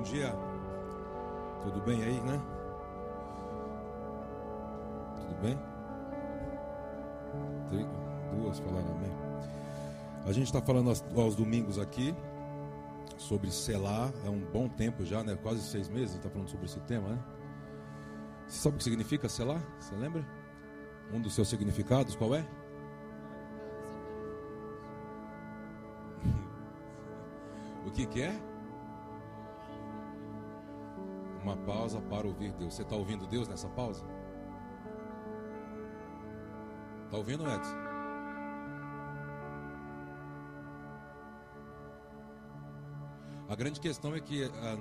Bom dia. Tudo bem aí, né? Tudo bem? Duas falaram amém. A gente está falando aos, aos, domingos aqui sobre selar. É um bom tempo já, né? Quase seis meses. Está falando sobre esse tema, né? Você sabe o que significa selar? Você lembra? Um dos seus significados, qual é? o que, que é? Uma pausa para ouvir Deus. Você está ouvindo Deus nessa pausa? Está ouvindo, Edson? A grande questão é que ah,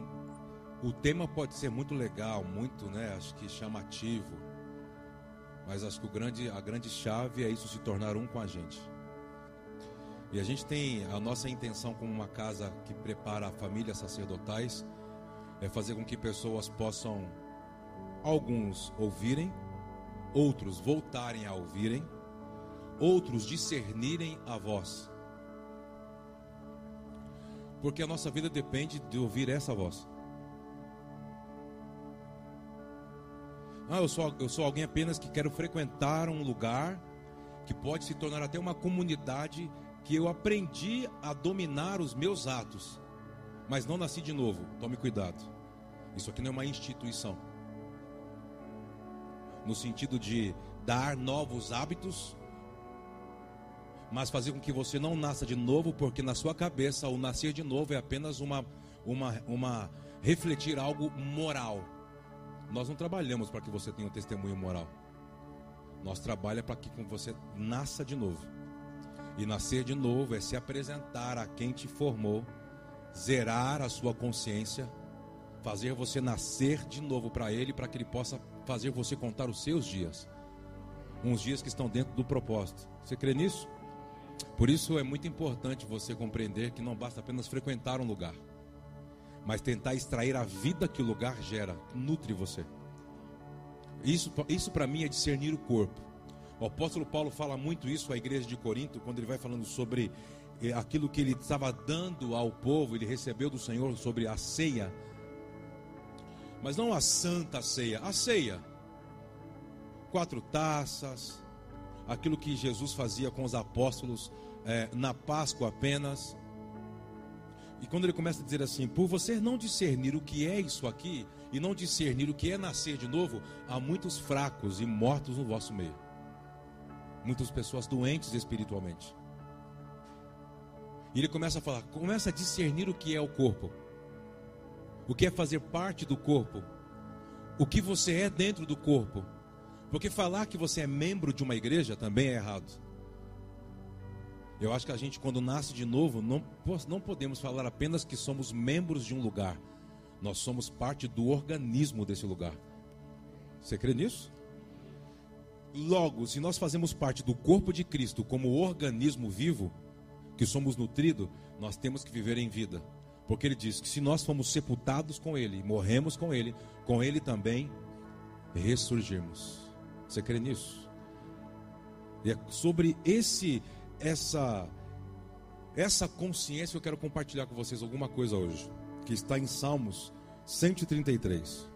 o tema pode ser muito legal, muito, né, acho que chamativo, mas acho que o grande, a grande chave é isso se tornar um com a gente. E a gente tem a nossa intenção como uma casa que prepara famílias sacerdotais é fazer com que pessoas possam, alguns ouvirem, outros voltarem a ouvirem, outros discernirem a voz. Porque a nossa vida depende de ouvir essa voz. Ah, eu sou, eu sou alguém apenas que quero frequentar um lugar que pode se tornar até uma comunidade que eu aprendi a dominar os meus atos mas não nasci de novo. Tome cuidado. Isso aqui não é uma instituição. No sentido de dar novos hábitos, mas fazer com que você não nasça de novo, porque na sua cabeça o nascer de novo é apenas uma, uma, uma refletir algo moral. Nós não trabalhamos para que você tenha um testemunho moral. Nós trabalhamos para que você nasça de novo. E nascer de novo é se apresentar a quem te formou zerar a sua consciência, fazer você nascer de novo para Ele, para que Ele possa fazer você contar os seus dias, uns dias que estão dentro do propósito. Você crê nisso? Por isso é muito importante você compreender que não basta apenas frequentar um lugar, mas tentar extrair a vida que o lugar gera, nutre você. Isso, isso para mim é discernir o corpo. O apóstolo Paulo fala muito isso à igreja de Corinto, quando ele vai falando sobre aquilo que ele estava dando ao povo, ele recebeu do Senhor sobre a ceia. Mas não a santa ceia, a ceia. Quatro taças, aquilo que Jesus fazia com os apóstolos é, na Páscoa apenas. E quando ele começa a dizer assim: por você não discernir o que é isso aqui, e não discernir o que é nascer de novo, há muitos fracos e mortos no vosso meio. Muitas pessoas doentes espiritualmente. E ele começa a falar, começa a discernir o que é o corpo, o que é fazer parte do corpo, o que você é dentro do corpo. Porque falar que você é membro de uma igreja também é errado. Eu acho que a gente, quando nasce de novo, não, não podemos falar apenas que somos membros de um lugar. Nós somos parte do organismo desse lugar. Você crê nisso? Logo, se nós fazemos parte do corpo de Cristo como organismo vivo, que somos nutridos, nós temos que viver em vida. Porque ele diz que se nós fomos sepultados com ele, morremos com ele, com ele também ressurgimos. Você crê nisso? E é sobre esse essa essa consciência eu quero compartilhar com vocês alguma coisa hoje, que está em Salmos 133.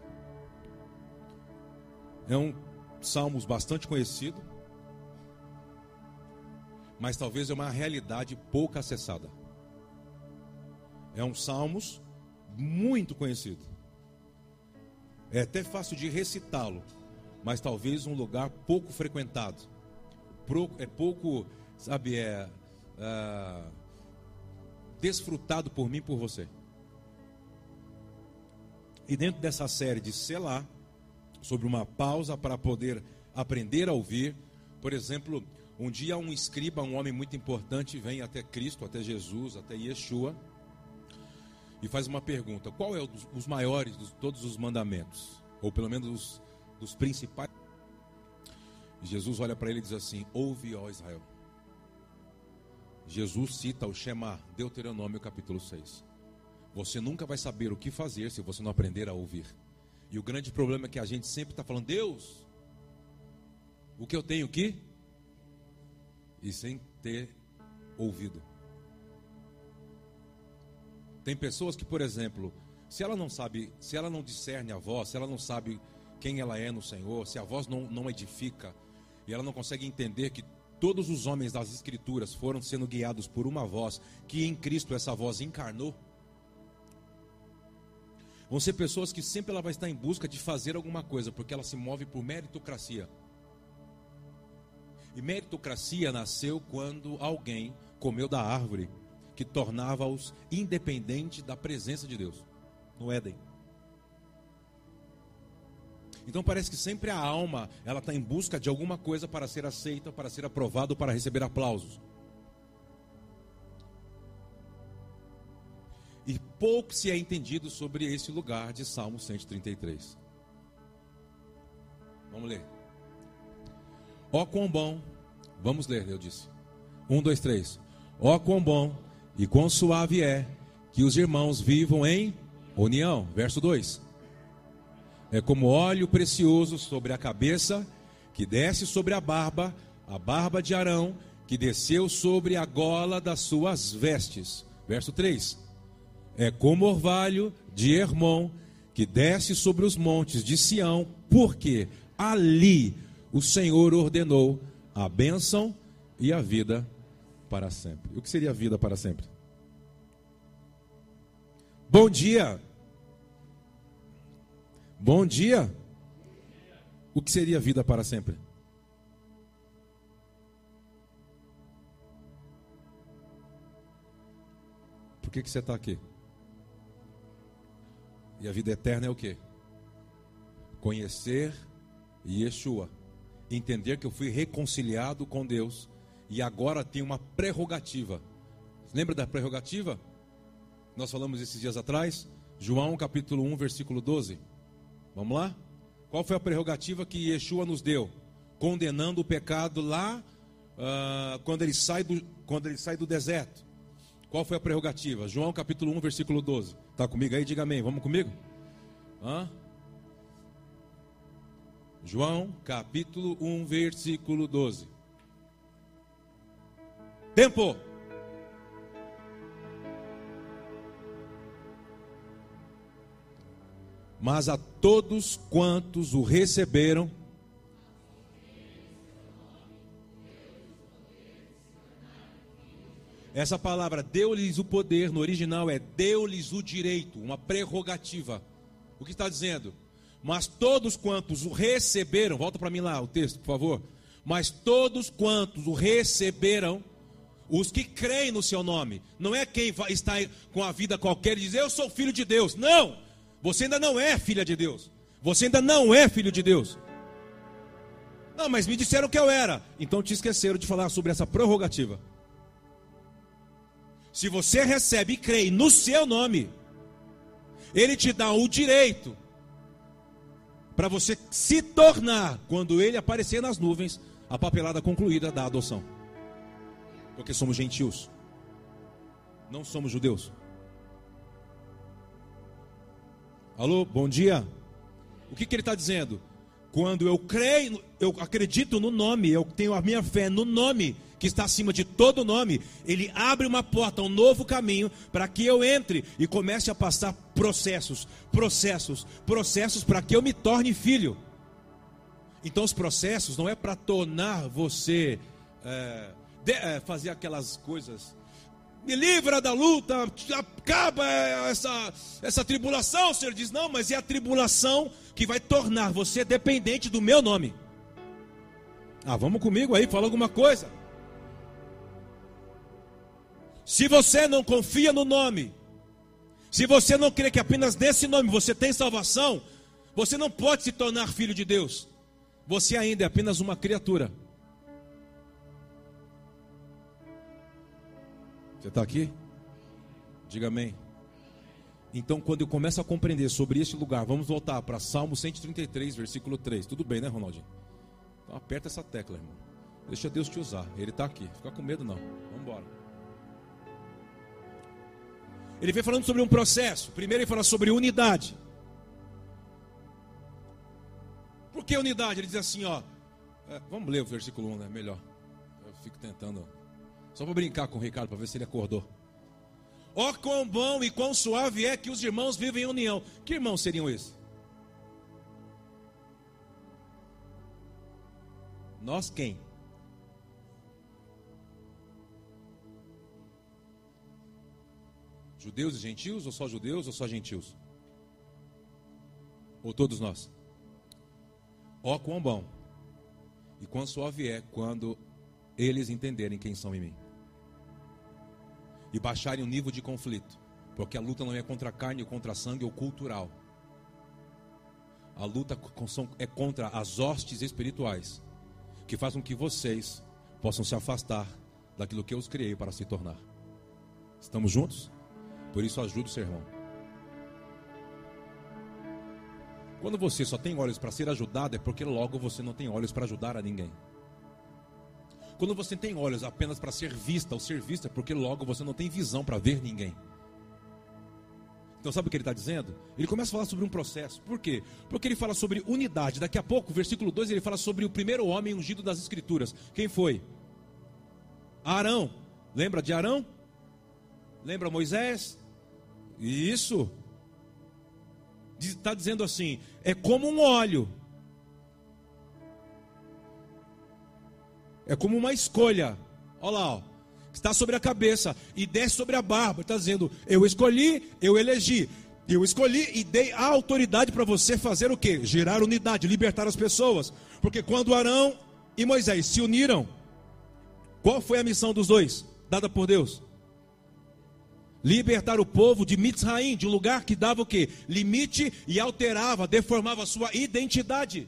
É um Salmos bastante conhecido, mas talvez é uma realidade pouco acessada. É um Salmos muito conhecido. É até fácil de recitá-lo, mas talvez um lugar pouco frequentado. É pouco, sabe, é, é desfrutado por mim e por você. E dentro dessa série de Selah, sobre uma pausa para poder aprender a ouvir, por exemplo, um dia um escriba, um homem muito importante, vem até Cristo, até Jesus, até Yeshua, e faz uma pergunta: qual é o dos, os maiores de todos os mandamentos? Ou pelo menos os, dos principais? Jesus olha para ele e diz assim: Ouve, ó Israel. Jesus cita o Shema, Deuteronômio capítulo 6. Você nunca vai saber o que fazer se você não aprender a ouvir. E o grande problema é que a gente sempre está falando, Deus, o que eu tenho que e sem ter ouvido. Tem pessoas que, por exemplo, Se ela não sabe, se ela não discerne a voz, se ela não sabe quem ela é no Senhor, se a voz não, não edifica, e ela não consegue entender que todos os homens das Escrituras foram sendo guiados por uma voz, que em Cristo essa voz encarnou, vão ser pessoas que sempre ela vai estar em busca de fazer alguma coisa, porque ela se move por meritocracia. E meritocracia nasceu quando alguém comeu da árvore que tornava-os independentes da presença de Deus no Éden. Então parece que sempre a alma ela está em busca de alguma coisa para ser aceita, para ser aprovado, para receber aplausos. E pouco se é entendido sobre esse lugar de Salmo 133. Vamos ler. Ó quão bom, vamos ler, eu disse. Um, dois, três. Ó quão bom e quão suave é que os irmãos vivam em união. Verso 2. É como óleo precioso sobre a cabeça, que desce sobre a barba, a barba de Arão, que desceu sobre a gola das suas vestes. Verso 3. É como orvalho de Hermon, que desce sobre os montes de Sião, porque ali o Senhor ordenou a bênção e a vida para sempre. O que seria a vida para sempre? Bom dia. Bom dia. O que seria vida para sempre? Por que, que você está aqui? E a vida eterna é o que? Conhecer Yeshua. Entender que eu fui reconciliado com Deus e agora tenho uma prerrogativa. Lembra da prerrogativa? Nós falamos esses dias atrás. João capítulo 1, versículo 12. Vamos lá? Qual foi a prerrogativa que Yeshua nos deu? Condenando o pecado lá uh, quando, ele sai do, quando ele sai do deserto. Qual foi a prerrogativa? João capítulo 1, versículo 12. Está comigo aí? Diga amém. Vamos comigo? Hã? João capítulo 1, versículo 12. Tempo. mas a todos quantos o receberam, Essa palavra deu-lhes o poder, no original é deu-lhes o direito, uma prerrogativa. O que está dizendo? Mas todos quantos o receberam, volta para mim lá o texto, por favor. Mas todos quantos o receberam, os que creem no seu nome, não é quem está com a vida qualquer e diz eu sou filho de Deus. Não! Você ainda não é filha de Deus. Você ainda não é filho de Deus. Não, mas me disseram que eu era. Então te esqueceram de falar sobre essa prerrogativa. Se você recebe e crê no seu nome, ele te dá o direito para você se tornar, quando ele aparecer nas nuvens, a papelada concluída da adoção. Porque somos gentios, não somos judeus. Alô, bom dia. O que, que ele está dizendo? Quando eu creio, eu acredito no nome, eu tenho a minha fé no nome que está acima de todo nome, ele abre uma porta, um novo caminho para que eu entre e comece a passar processos, processos, processos para que eu me torne filho. Então, os processos não é para tornar você é, de, é, fazer aquelas coisas me livra da luta, acaba essa, essa tribulação. O Senhor diz: Não, mas é a tribulação que vai tornar você dependente do meu nome. Ah, vamos comigo aí, fala alguma coisa. Se você não confia no nome, se você não crê que apenas nesse nome você tem salvação, você não pode se tornar filho de Deus. Você ainda é apenas uma criatura. Você está aqui? Diga amém. Então, quando eu começo a compreender sobre este lugar, vamos voltar para Salmo 133, versículo 3. Tudo bem, né, Ronaldinho? Então, aperta essa tecla, irmão. Deixa Deus te usar. Ele está aqui. Fica com medo, não. Vamos embora. Ele vem falando sobre um processo. Primeiro, ele fala sobre unidade. Por que unidade? Ele diz assim, ó. É, vamos ler o versículo 1, né? Melhor. Eu fico tentando. Só para brincar com o Ricardo, para ver se ele acordou. Ó oh, quão bom e quão suave é que os irmãos vivem em união. Que irmãos seriam esses? Nós quem? Judeus e gentios, ou só judeus, ou só gentios? Ou todos nós? Ó, oh, quão bom e quão suave é quando eles entenderem quem são em mim e baixarem o nível de conflito, porque a luta não é contra a carne ou contra a sangue ou cultural. A luta é contra as hostes espirituais que fazem com que vocês possam se afastar daquilo que eu os criei para se tornar. Estamos juntos? Por isso ajuda o sermão. Quando você só tem olhos para ser ajudado, é porque logo você não tem olhos para ajudar a ninguém. Quando você tem olhos apenas para ser vista ou ser vista, é porque logo você não tem visão para ver ninguém. Então, sabe o que ele está dizendo? Ele começa a falar sobre um processo. Por quê? Porque ele fala sobre unidade. Daqui a pouco, versículo 2, ele fala sobre o primeiro homem ungido das Escrituras. Quem foi? Arão. Lembra de Arão? Lembra Moisés? Isso. Está dizendo assim: é como um óleo. É como uma escolha. Olha lá, ó. Está sobre a cabeça e desce sobre a barba. Está dizendo: Eu escolhi, eu elegi. Eu escolhi e dei a autoridade para você fazer o que? Gerar unidade, libertar as pessoas. Porque quando Arão e Moisés se uniram, qual foi a missão dos dois, dada por Deus? Libertar o povo de Mitzraim, de um lugar que dava o que? Limite e alterava, deformava a sua identidade.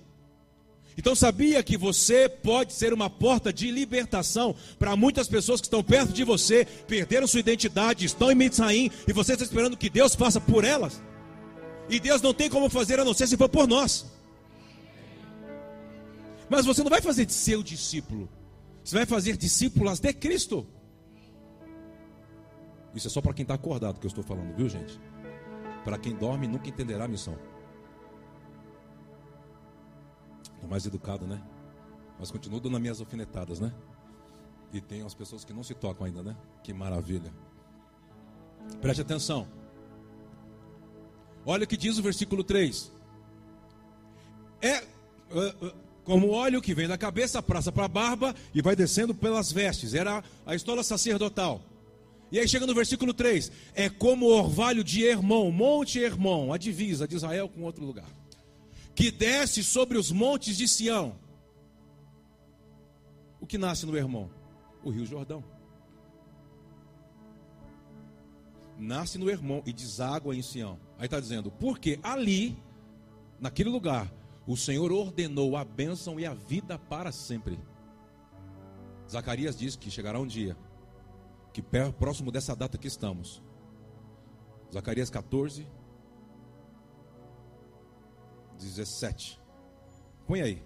Então sabia que você pode ser uma porta de libertação para muitas pessoas que estão perto de você, perderam sua identidade, estão em Mitzraim e você está esperando que Deus faça por elas? E Deus não tem como fazer a não ser se for por nós. Mas você não vai fazer de seu discípulo. Você vai fazer discípulas de Cristo. Isso é só para quem está acordado que eu estou falando, viu, gente? Para quem dorme, nunca entenderá a missão. Estou mais educado, né? Mas continuo dando minhas alfinetadas, né? E tem as pessoas que não se tocam ainda, né? Que maravilha. Preste atenção. Olha o que diz o versículo 3. É uh, uh, como óleo que vem da cabeça, praça para a barba e vai descendo pelas vestes. Era a estola sacerdotal. E aí chega no versículo 3: é como o orvalho de Hermon, Monte Hermon, a divisa de Israel com outro lugar, que desce sobre os montes de Sião. O que nasce no Hermon? O Rio Jordão. Nasce no Hermon e deságua em Sião. Aí está dizendo, porque ali, naquele lugar, o Senhor ordenou a bênção e a vida para sempre. Zacarias diz que chegará um dia que próximo dessa data que estamos. Zacarias 14, 17. Põe aí.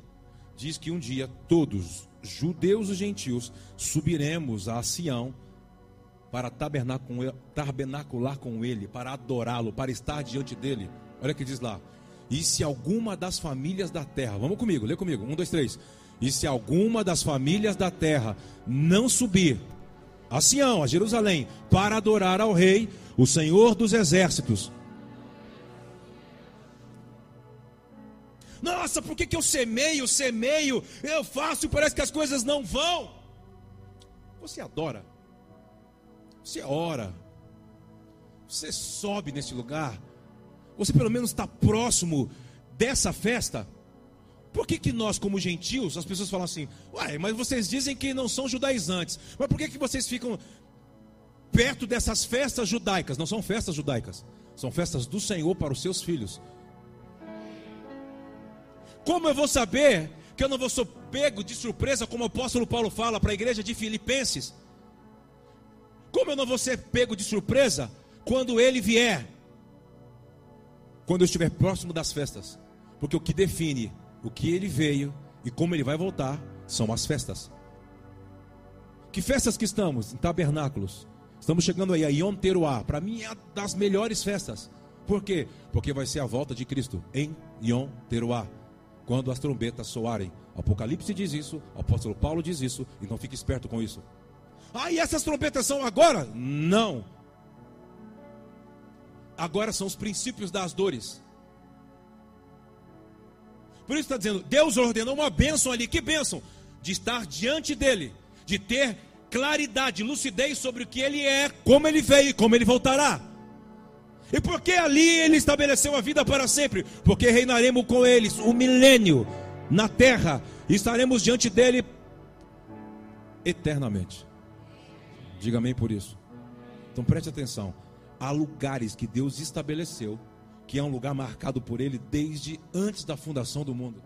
Diz que um dia todos, judeus e gentios, subiremos a Sião para tabernacular com ele, para adorá-lo, para estar diante dele. Olha o que diz lá. E se alguma das famílias da terra, vamos comigo, lê comigo, um, dois, três. E se alguma das famílias da terra não subir a Sião, a Jerusalém, para adorar ao Rei, o Senhor dos Exércitos. Nossa, por que, que eu semeio, semeio, eu faço e parece que as coisas não vão? Você adora, você ora, você sobe nesse lugar, você pelo menos está próximo dessa festa. Por que, que nós, como gentios, as pessoas falam assim, uai, mas vocês dizem que não são judaizantes, mas por que, que vocês ficam perto dessas festas judaicas? Não são festas judaicas, são festas do Senhor para os seus filhos. Como eu vou saber que eu não vou ser pego de surpresa, como o apóstolo Paulo fala para a igreja de Filipenses? Como eu não vou ser pego de surpresa quando ele vier? Quando eu estiver próximo das festas. Porque o que define o que ele veio e como ele vai voltar são as festas. Que festas que estamos? Em tabernáculos. Estamos chegando aí a Yom Teruah. Para mim é das melhores festas. Por quê? Porque vai ser a volta de Cristo em Yom Teruah. Quando as trombetas soarem. Apocalipse diz isso, apóstolo Paulo diz isso, então fique esperto com isso. Ah, e essas trombetas são agora? Não. Agora são os princípios das dores. Por isso está dizendo, Deus ordenou uma bênção ali. Que bênção? De estar diante dele, de ter claridade, lucidez sobre o que ele é, como ele veio e como ele voltará. E por que ali ele estabeleceu a vida para sempre? Porque reinaremos com eles o um milênio na terra e estaremos diante dele eternamente. Diga amém por isso. Então preste atenção. Há lugares que Deus estabeleceu, que é um lugar marcado por Ele desde antes da fundação do mundo.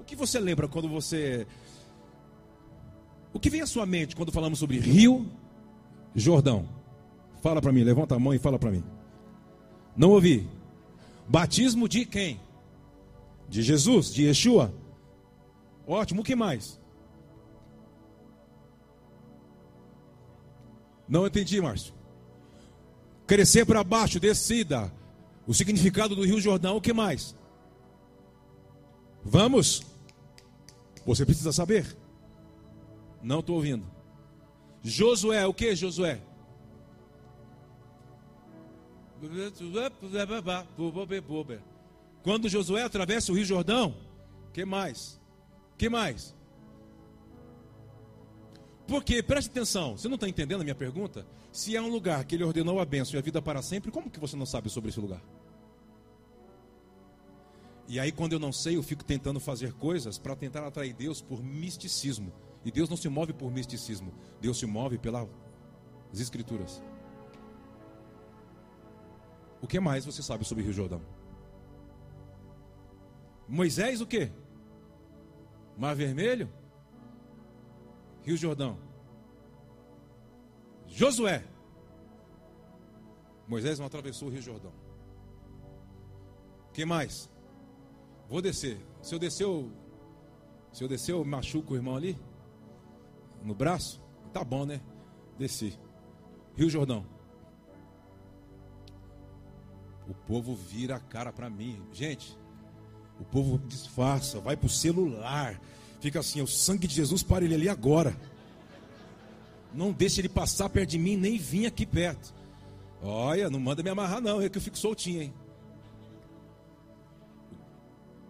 O que você lembra quando você. O que vem à sua mente quando falamos sobre Rio Jordão? Fala para mim, levanta a mão e fala para mim. Não ouvi. Batismo de quem? De Jesus, de Yeshua. Ótimo, o que mais? Não entendi, Márcio. Crescer para baixo, descida. O significado do Rio Jordão, o que mais? Vamos? Você precisa saber. Não estou ouvindo. Josué, o que Josué? Quando Josué atravessa o Rio Jordão, que mais? Que mais? Porque, preste atenção, você não está entendendo a minha pergunta? Se é um lugar que ele ordenou a bênção e a vida para sempre, como que você não sabe sobre esse lugar? E aí, quando eu não sei, eu fico tentando fazer coisas para tentar atrair Deus por misticismo. E Deus não se move por misticismo, Deus se move pelas Escrituras. O que mais você sabe sobre Rio Jordão? Moisés, o que? Mar Vermelho? Rio Jordão. Josué. Moisés não atravessou o Rio Jordão. que mais? Vou descer. Se eu descer, eu, se eu descer, eu machuco o irmão ali? No braço? Tá bom, né? Desci. Rio Jordão. O povo vira a cara para mim. Gente, o povo disfarça, vai pro celular, Fica assim, o sangue de Jesus para ele ali agora. Não deixe ele passar perto de mim, nem vir aqui perto. Olha, não manda me amarrar não, é que eu fico soltinho, hein?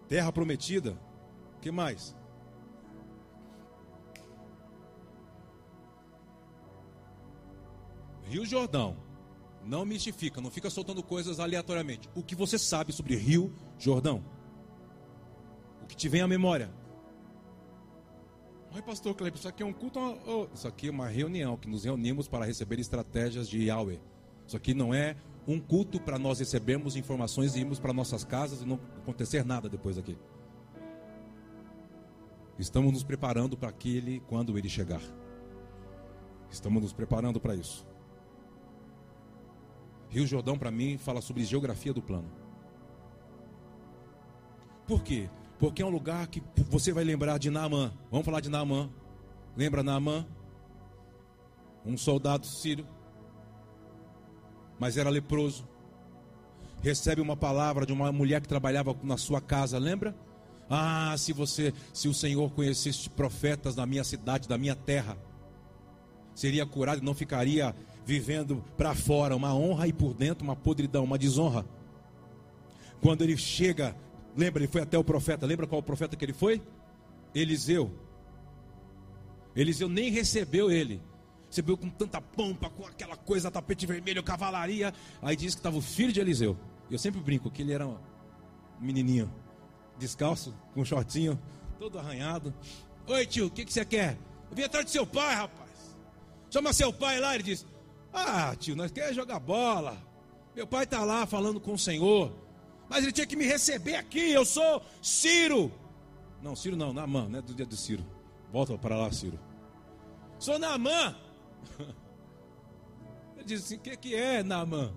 Terra prometida. Que mais? Rio Jordão. Não mistifica, não fica soltando coisas aleatoriamente. O que você sabe sobre Rio Jordão? O que te vem à memória? Oi, pastor Cleber, isso aqui é um culto. Oh, isso aqui é uma reunião que nos reunimos para receber estratégias de Yahweh. Isso aqui não é um culto para nós recebermos informações e irmos para nossas casas e não acontecer nada depois aqui. Estamos nos preparando para aquele quando ele chegar. Estamos nos preparando para isso. Rio Jordão, para mim, fala sobre geografia do plano. Por quê? Porque é um lugar que você vai lembrar de Naamã. Vamos falar de Naamã. Lembra Naamã? Um soldado sírio. Mas era leproso. Recebe uma palavra de uma mulher que trabalhava na sua casa, lembra? Ah, se você, se o Senhor conhecesse profetas na minha cidade, da minha terra, seria curado e não ficaria vivendo para fora uma honra e por dentro uma podridão, uma desonra. Quando ele chega Lembra, ele foi até o profeta. Lembra qual profeta que ele foi? Eliseu. Eliseu nem recebeu ele. Recebeu com tanta pompa, com aquela coisa, tapete vermelho, cavalaria. Aí diz que estava o filho de Eliseu. Eu sempre brinco que ele era um menininho, descalço, com um shortinho, todo arranhado. Oi tio, o que, que você quer? Eu vim atrás do seu pai, rapaz. Chama seu pai lá, ele diz: Ah, tio, nós queremos jogar bola. Meu pai está lá falando com o Senhor. Mas ele tinha que me receber aqui. Eu sou Ciro. Não, Ciro não, Namã, não é do dia do Ciro. Volta para lá, Ciro. Sou Namã. Ele disse assim: o que, que é Namã?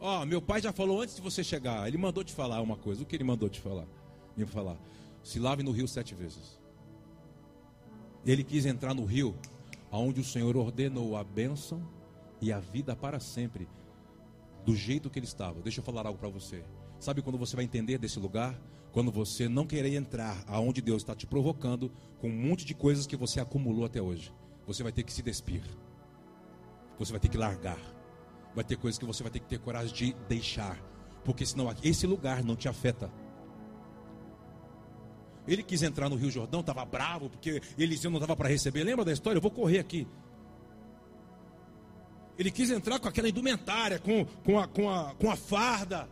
Ó, oh, meu pai já falou antes de você chegar. Ele mandou te falar uma coisa. O que ele mandou te falar? Me falar. Se lave no rio sete vezes. Ele quis entrar no rio, aonde o Senhor ordenou a bênção e a vida para sempre do jeito que ele estava. Deixa eu falar algo para você. Sabe quando você vai entender desse lugar? Quando você não querer entrar aonde Deus está te provocando com um monte de coisas que você acumulou até hoje. Você vai ter que se despir. Você vai ter que largar. vai ter coisas que você vai ter que ter coragem de deixar, porque senão esse lugar não te afeta. Ele quis entrar no Rio Jordão, estava bravo, porque Eliseu não estava para receber. Lembra da história? Eu vou correr aqui. Ele quis entrar com aquela indumentária, com, com, a, com, a, com a farda,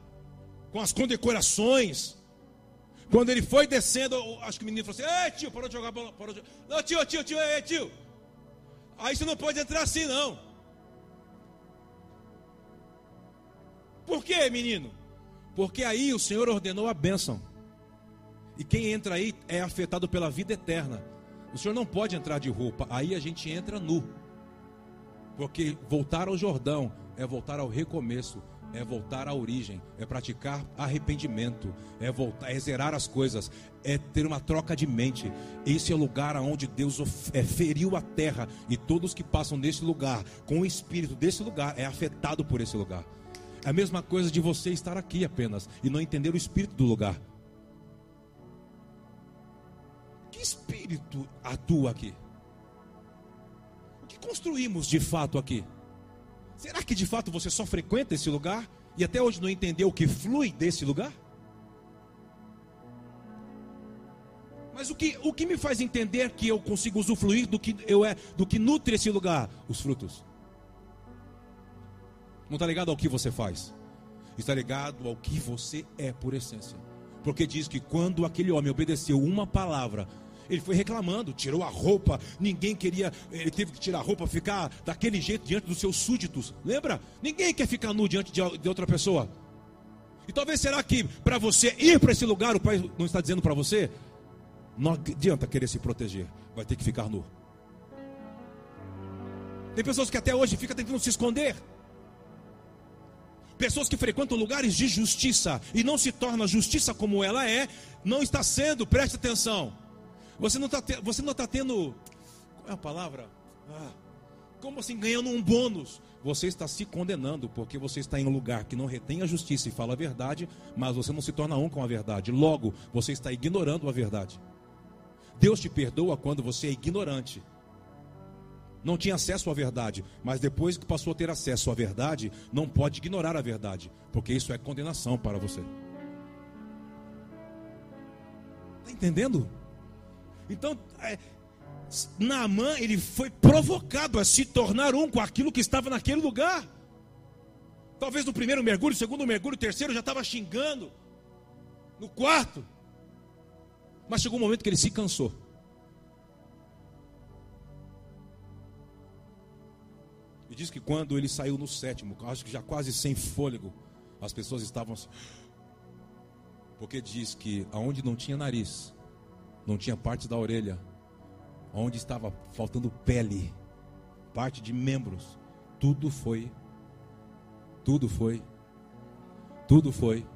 com as condecorações. Quando ele foi descendo, acho que o menino falou assim: Ei, tio, parou de jogar bola. Parou de... Não, tio, tio, tio, ei, tio. Aí você não pode entrar assim, não. Por quê, menino? Porque aí o Senhor ordenou a bênção. E quem entra aí é afetado pela vida eterna. O Senhor não pode entrar de roupa, aí a gente entra nu. Porque voltar ao Jordão é voltar ao recomeço, é voltar à origem, é praticar arrependimento, é voltar, é zerar as coisas, é ter uma troca de mente. Esse é o lugar onde Deus é, feriu a terra e todos que passam nesse lugar, com o espírito desse lugar, é afetado por esse lugar. É a mesma coisa de você estar aqui apenas e não entender o espírito do lugar. Que espírito atua aqui? Construímos de fato aqui? Será que de fato você só frequenta esse lugar e até hoje não entendeu o que flui desse lugar? Mas o que, o que me faz entender que eu consigo usufruir do que eu é, do que nutre esse lugar? Os frutos. Não está ligado ao que você faz. Está ligado ao que você é por essência. Porque diz que quando aquele homem obedeceu uma palavra, ele foi reclamando, tirou a roupa, ninguém queria, ele teve que tirar a roupa, ficar daquele jeito diante dos seus súditos. Lembra? Ninguém quer ficar nu diante de, outra pessoa. E talvez será que para você ir para esse lugar, o pai não está dizendo para você, não adianta querer se proteger, vai ter que ficar nu. Tem pessoas que até hoje ficam tentando se esconder. Pessoas que frequentam lugares de justiça e não se torna justiça como ela é, não está sendo, preste atenção, você não está você não está tendo. Qual é a palavra? Ah, como assim ganhando um bônus? Você está se condenando porque você está em um lugar que não retém a justiça e fala a verdade, mas você não se torna um com a verdade. Logo, você está ignorando a verdade. Deus te perdoa quando você é ignorante. Não tinha acesso à verdade, mas depois que passou a ter acesso à verdade, não pode ignorar a verdade, porque isso é condenação para você. Está entendendo? Então, é, Naamã, ele foi provocado a se tornar um com aquilo que estava naquele lugar. Talvez no primeiro mergulho, segundo mergulho, terceiro já estava xingando. No quarto. Mas chegou um momento que ele se cansou. E diz que quando ele saiu no sétimo, acho que já quase sem fôlego, as pessoas estavam assim. Porque diz que aonde não tinha nariz, não tinha parte da orelha, onde estava faltando pele, parte de membros, tudo foi, tudo foi, tudo foi.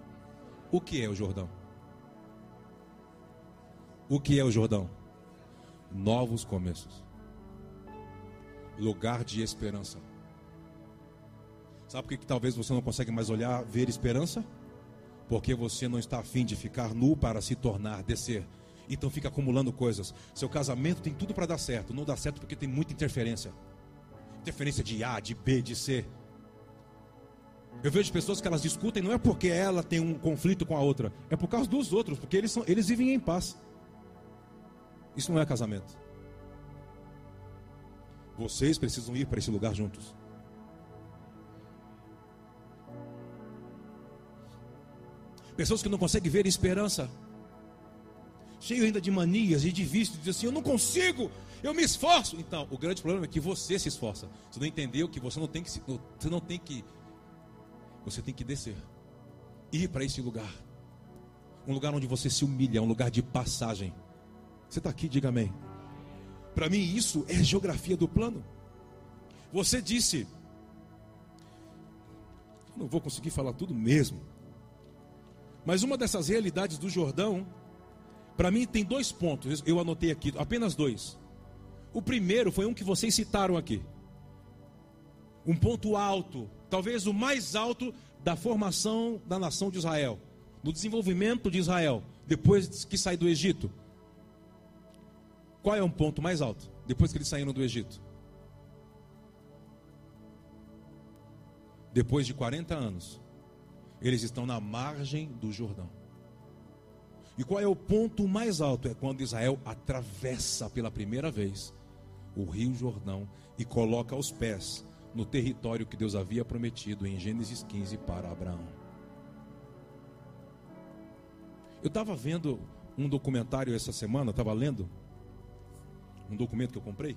O que é o Jordão? O que é o Jordão? Novos começos, lugar de esperança. Sabe por que, que talvez você não consegue mais olhar, ver esperança? Porque você não está afim de ficar nu para se tornar, descer então fica acumulando coisas. Seu casamento tem tudo para dar certo, não dá certo porque tem muita interferência. Interferência de A, de B, de C. Eu vejo pessoas que elas discutem não é porque ela tem um conflito com a outra, é por causa dos outros, porque eles, são, eles vivem em paz. Isso não é casamento. Vocês precisam ir para esse lugar juntos. Pessoas que não conseguem ver esperança cheio ainda de manias e de vícios, diz assim: Eu não consigo, eu me esforço. Então, o grande problema é que você se esforça. Você não entendeu que você não tem que, você não tem que, você tem que descer, ir para esse lugar, um lugar onde você se humilha, um lugar de passagem. Você está aqui, diga amém. Para mim, isso é geografia do plano. Você disse, não vou conseguir falar tudo mesmo. Mas uma dessas realidades do Jordão para mim tem dois pontos, eu anotei aqui, apenas dois. O primeiro foi um que vocês citaram aqui. Um ponto alto, talvez o mais alto da formação da nação de Israel, do desenvolvimento de Israel, depois que sai do Egito. Qual é um ponto mais alto depois que eles saíram do Egito? depois de 40 anos, eles estão na margem do Jordão. E qual é o ponto mais alto? É quando Israel atravessa pela primeira vez o Rio Jordão e coloca os pés no território que Deus havia prometido em Gênesis 15 para Abraão. Eu estava vendo um documentário essa semana, estava lendo um documento que eu comprei,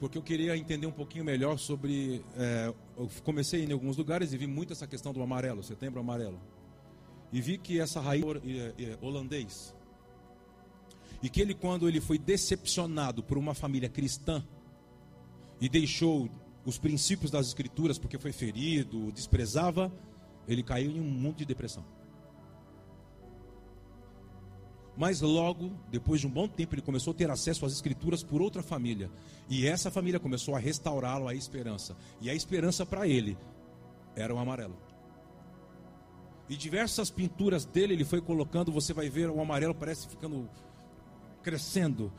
porque eu queria entender um pouquinho melhor sobre. É, eu comecei em alguns lugares e vi muito essa questão do amarelo, setembro amarelo. E vi que essa raiz é, é, holandês. E que ele, quando ele foi decepcionado por uma família cristã e deixou os princípios das escrituras porque foi ferido, desprezava, ele caiu em um mundo de depressão. Mas logo, depois de um bom tempo, ele começou a ter acesso às escrituras por outra família. E essa família começou a restaurá-lo à esperança. E a esperança para ele era o amarelo. E diversas pinturas dele ele foi colocando, você vai ver o amarelo parece ficando crescendo.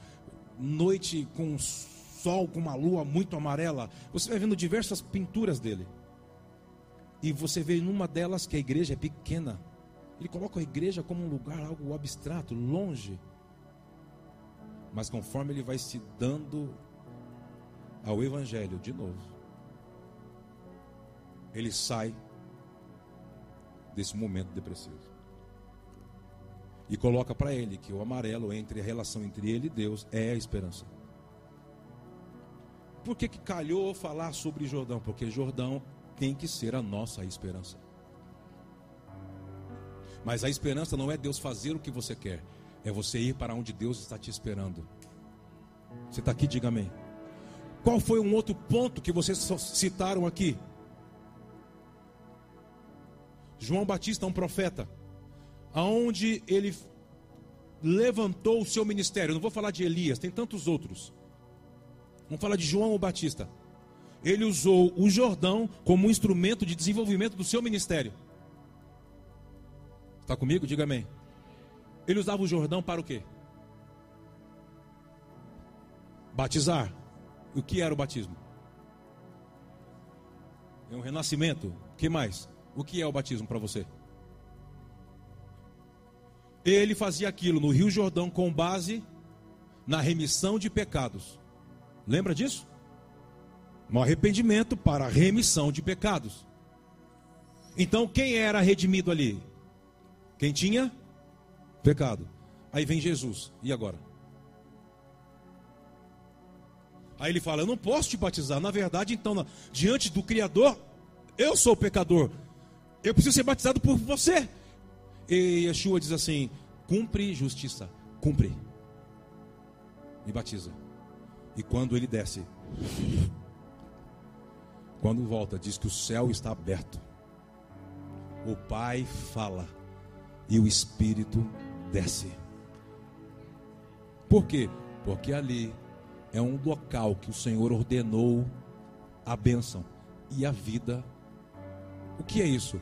Noite com sol, com uma lua muito amarela. Você vai vendo diversas pinturas dele. E você vê numa delas que a igreja é pequena. Ele coloca a igreja como um lugar, algo abstrato, longe. Mas conforme ele vai se dando ao Evangelho de novo, ele sai desse momento depressivo. E coloca para ele que o amarelo entre a relação entre ele e Deus é a esperança. Por que, que calhou falar sobre Jordão? Porque Jordão tem que ser a nossa esperança. Mas a esperança não é Deus fazer o que você quer, é você ir para onde Deus está te esperando. Você está aqui, diga amém. Qual foi um outro ponto que vocês citaram aqui? João Batista, um profeta, aonde ele levantou o seu ministério. não vou falar de Elias, tem tantos outros. Vamos falar de João Batista. Ele usou o Jordão como um instrumento de desenvolvimento do seu ministério. Está comigo? Diga amém. Ele usava o Jordão para o quê? Batizar. O que era o batismo? É um renascimento. O que mais? O que é o batismo para você? Ele fazia aquilo no Rio Jordão com base na remissão de pecados. Lembra disso? Um arrependimento para remissão de pecados. Então, quem era redimido ali? Quem tinha pecado. Aí vem Jesus. E agora? Aí ele fala: Eu não posso te batizar. Na verdade, então, diante do Criador, eu sou pecador. Eu preciso ser batizado por você. E Yeshua diz assim: cumpre justiça, cumpre. Me batiza. E quando ele desce, quando volta, diz que o céu está aberto. O Pai fala e o Espírito desce. Por quê? Porque ali é um local que o Senhor ordenou a bênção e a vida. O que é isso?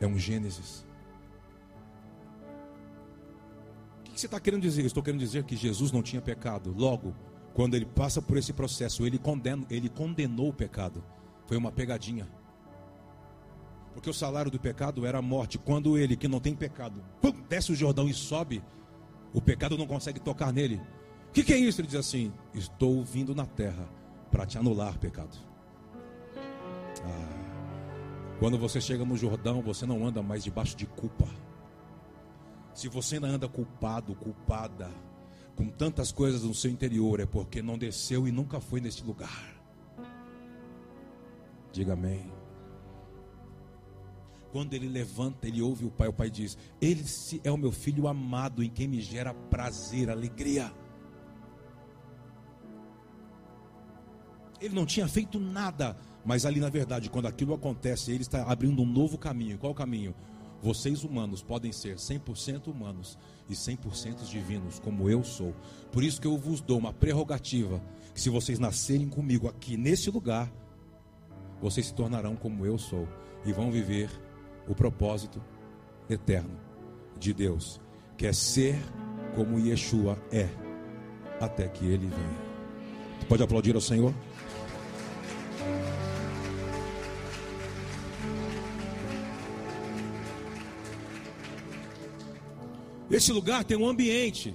É um Gênesis. O que você está querendo dizer? Eu estou querendo dizer que Jesus não tinha pecado. Logo, quando ele passa por esse processo, ele, condena, ele condenou o pecado. Foi uma pegadinha. Porque o salário do pecado era a morte. Quando ele, que não tem pecado, pum, desce o Jordão e sobe, o pecado não consegue tocar nele. O que, que é isso? Ele diz assim: Estou vindo na terra para te anular pecado. Ah, quando você chega no Jordão, você não anda mais debaixo de culpa. Se você ainda anda culpado, culpada, com tantas coisas no seu interior, é porque não desceu e nunca foi neste lugar. Diga amém. Quando ele levanta, ele ouve o pai, o pai diz: Ele é o meu filho amado em quem me gera prazer, alegria. Ele não tinha feito nada, mas ali na verdade, quando aquilo acontece, ele está abrindo um novo caminho. Qual caminho? Vocês humanos podem ser 100% humanos e 100% divinos, como eu sou. Por isso que eu vos dou uma prerrogativa, que se vocês nascerem comigo aqui nesse lugar, vocês se tornarão como eu sou e vão viver o propósito eterno de Deus, que é ser como Yeshua é, até que ele venha. Pode aplaudir ao Senhor? Esse lugar tem um ambiente.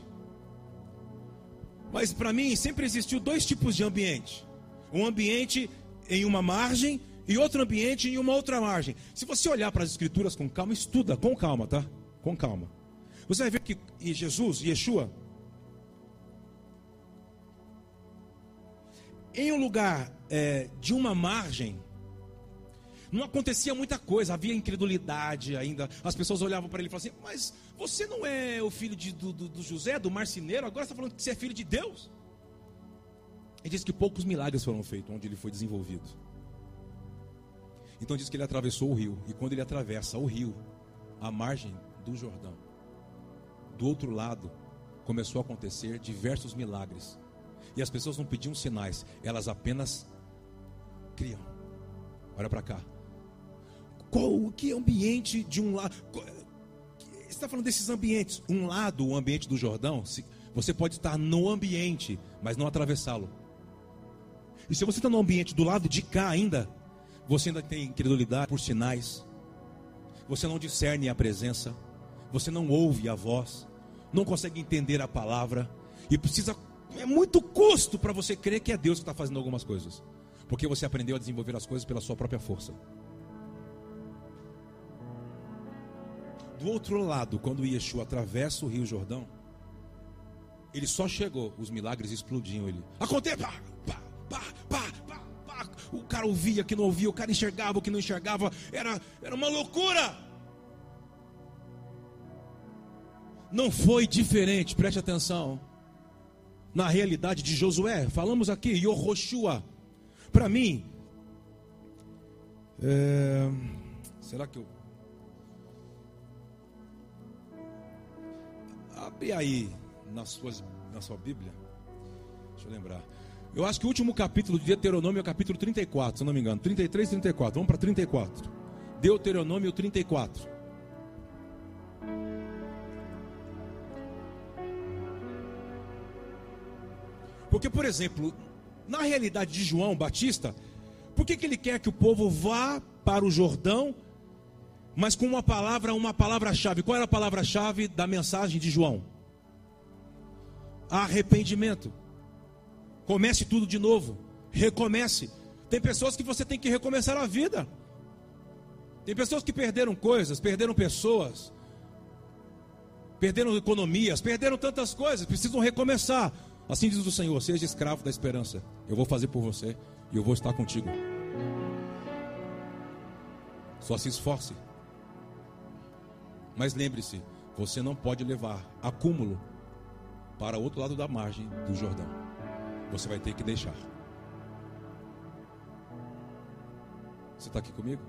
Mas para mim sempre existiu dois tipos de ambiente: um ambiente em uma margem e outro ambiente em uma outra margem. Se você olhar para as escrituras com calma, estuda com calma, tá? Com calma. Você vai ver que Jesus, Yeshua, em um lugar é, de uma margem, não acontecia muita coisa, havia incredulidade ainda. As pessoas olhavam para ele e falavam assim: Mas você não é o filho de, do, do, José, do marceneiro? Agora está falando que você é filho de Deus? Ele diz que poucos milagres foram feitos onde ele foi desenvolvido. Então diz que ele atravessou o rio. E quando ele atravessa o rio, a margem do Jordão, do outro lado, começou a acontecer diversos milagres. E as pessoas não pediam sinais, elas apenas criam. Olha para cá. Qual que ambiente de um lado? Está falando desses ambientes. Um lado, o ambiente do Jordão, você pode estar no ambiente, mas não atravessá-lo. E se você está no ambiente do lado de cá ainda, você ainda tem incredulidade por sinais. Você não discerne a presença. Você não ouve a voz. Não consegue entender a palavra. E precisa. É muito custo para você crer que é Deus que está fazendo algumas coisas. Porque você aprendeu a desenvolver as coisas pela sua própria força. Do outro lado, quando Yeshua atravessa o Rio Jordão, ele só chegou, os milagres explodiam ele. Acontece, pá, pá, pá, pá, pá, pá. O cara ouvia que não ouvia, o cara enxergava o que não enxergava, era, era uma loucura. Não foi diferente, preste atenção. Na realidade de Josué, falamos aqui, Yohoshua. Para mim, é... será que eu Abre aí nas suas, na sua Bíblia. Deixa eu lembrar. Eu acho que o último capítulo de Deuteronômio é o capítulo 34, se eu não me engano. 33, 34. Vamos para 34. Deuteronômio 34. Porque, por exemplo, na realidade de João Batista, por que, que ele quer que o povo vá para o Jordão mas com uma palavra, uma palavra-chave. Qual era a palavra-chave da mensagem de João? Arrependimento. Comece tudo de novo. Recomece. Tem pessoas que você tem que recomeçar a vida. Tem pessoas que perderam coisas, perderam pessoas, perderam economias, perderam tantas coisas, precisam recomeçar. Assim diz o Senhor: seja escravo da esperança. Eu vou fazer por você e eu vou estar contigo. Só se esforce. Mas lembre-se, você não pode levar acúmulo para o outro lado da margem do Jordão. Você vai ter que deixar. Você está aqui comigo?